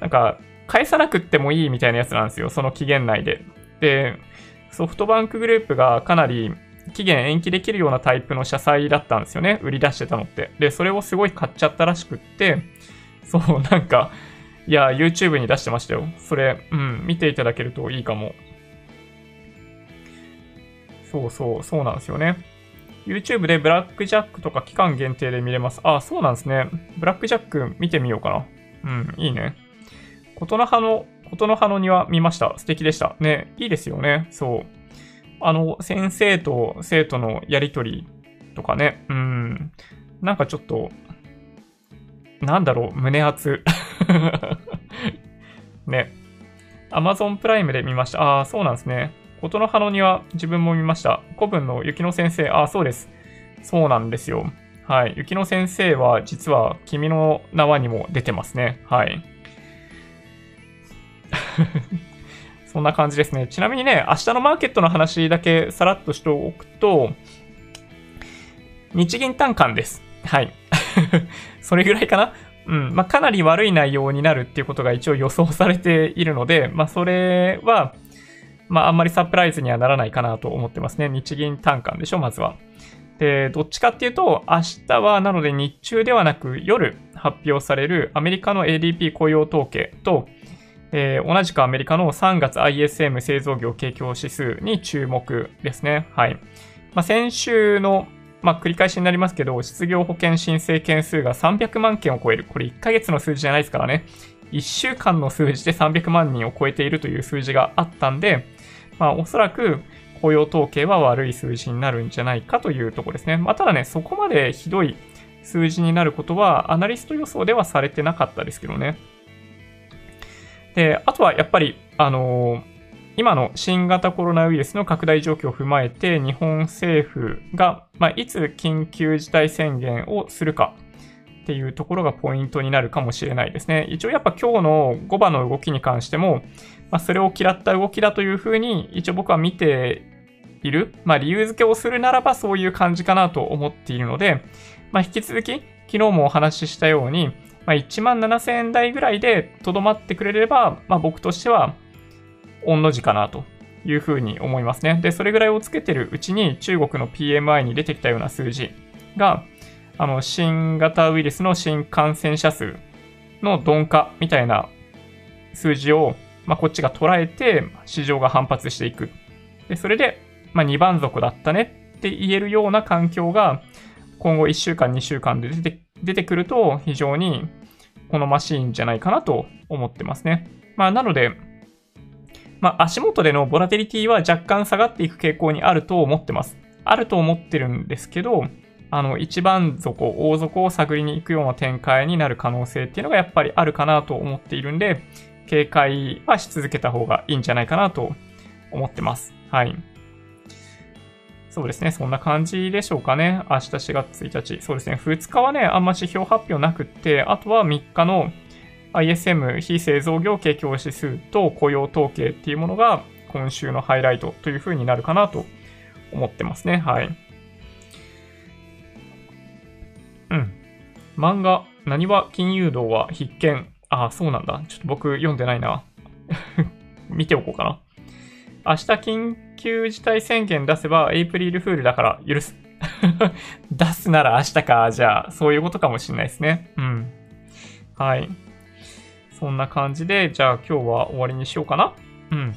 なんか、返さなくってもいいみたいなやつなんですよ。その期限内で。で、ソフトバンクグループがかなり期限延期できるようなタイプの社債だったんですよね。売り出してたのって。で、それをすごい買っちゃったらしくって、そう、なんか、いや、YouTube に出してましたよ。それ、うん、見ていただけるといいかも。そうそう、そうなんですよね。YouTube でブラックジャックとか期間限定で見れます。あ、そうなんですね。ブラックジャック見てみようかな。うん、いいね。琴の葉の、琴の葉の庭見ました。素敵でした。ね、いいですよね。そう。あの、先生と生徒のやりとりとかね。うん。なんかちょっと、なんだろう、胸熱。ね。Amazon プライムで見ました。ああ、そうなんですね。琴の葉の庭、自分も見ました。古文の雪の先生、ああ、そうです。そうなんですよ。はい。雪の先生は、実は、君の名はにも出てますね。はい。そんな感じですね。ちなみにね、明日のマーケットの話だけさらっとしておくと、日銀短観です。はい。それぐらいかなうん。まあ、かなり悪い内容になるっていうことが一応予想されているので、まあ、それは、まあ、あんまりサプライズにはならないかなと思ってますね。日銀短観でしょ、まずは。で、どっちかっていうと、明日はなので日中ではなく夜発表されるアメリカの ADP 雇用統計と、えー、同じくアメリカの3月 ISM 製造業景況指数に注目ですね。はい。まあ、先週のまあ、繰り返しになりますけど、失業保険申請件数が300万件を超える。これ1ヶ月の数字じゃないですからね。1週間の数字で300万人を超えているという数字があったんで、まあ、おそらく雇用統計は悪い数字になるんじゃないかというところですね。まあ、ただね、そこまでひどい数字になることは、アナリスト予想ではされてなかったですけどね。で、あとはやっぱり、あのー今の新型コロナウイルスの拡大状況を踏まえて、日本政府が、まあ、いつ緊急事態宣言をするかっていうところがポイントになるかもしれないですね。一応やっぱ今日の5番の動きに関しても、まあ、それを嫌った動きだというふうに一応僕は見ている。まあ、理由付けをするならばそういう感じかなと思っているので、まあ、引き続き昨日もお話ししたように、まあ、1万7000円台ぐらいでとどまってくれれば、まあ、僕としては御の字かなというふうに思いますね。で、それぐらいをつけてるうちに中国の PMI に出てきたような数字が、あの、新型ウイルスの新感染者数の鈍化みたいな数字を、まあ、こっちが捉えて、市場が反発していく。で、それで、まあ、2番底だったねって言えるような環境が、今後1週間、2週間で出て出てくると、非常に好ましいんじゃないかなと思ってますね。まあ、なので、まあ、足元でのボラテリティは若干下がっていく傾向にあると思ってます。あると思ってるんですけど、あの、一番底、大底を探りに行くような展開になる可能性っていうのがやっぱりあるかなと思っているんで、警戒はし続けた方がいいんじゃないかなと思ってます。はい。そうですね。そんな感じでしょうかね。明日4月1日。そうですね。2日はね、あんま指標発表なくって、あとは3日の ISM 非製造業景況指数と雇用統計っていうものが今週のハイライトという風になるかなと思ってますね。はい。うん。漫画、何は金融道は必見。ああ、そうなんだ。ちょっと僕読んでないな。見ておこうかな。明日緊急事態宣言出せばエイプリルフールだから許す。出すなら明日か。じゃあ、そういうことかもしれないですね。うん。はい。そんな感じで、じゃあ今日は終わりにしようかな。うん。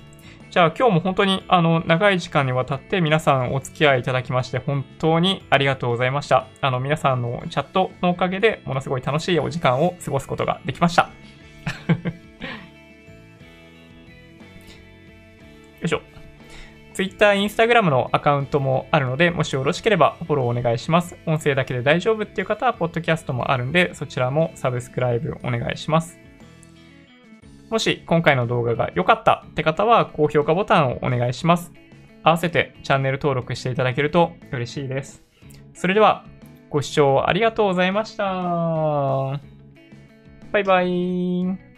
じゃあ今日も本当にあの長い時間にわたって皆さんお付き合いいただきまして本当にありがとうございました。あの皆さんのチャットのおかげでものすごい楽しいお時間を過ごすことができました。よいしょ。Twitter、Instagram のアカウントもあるので、もしよろしければフォローお願いします。音声だけで大丈夫っていう方は、ポッドキャストもあるんで、そちらもサブスクライブお願いします。もし今回の動画が良かったって方は高評価ボタンをお願いします。合わせてチャンネル登録していただけると嬉しいです。それではご視聴ありがとうございました。バイバイ。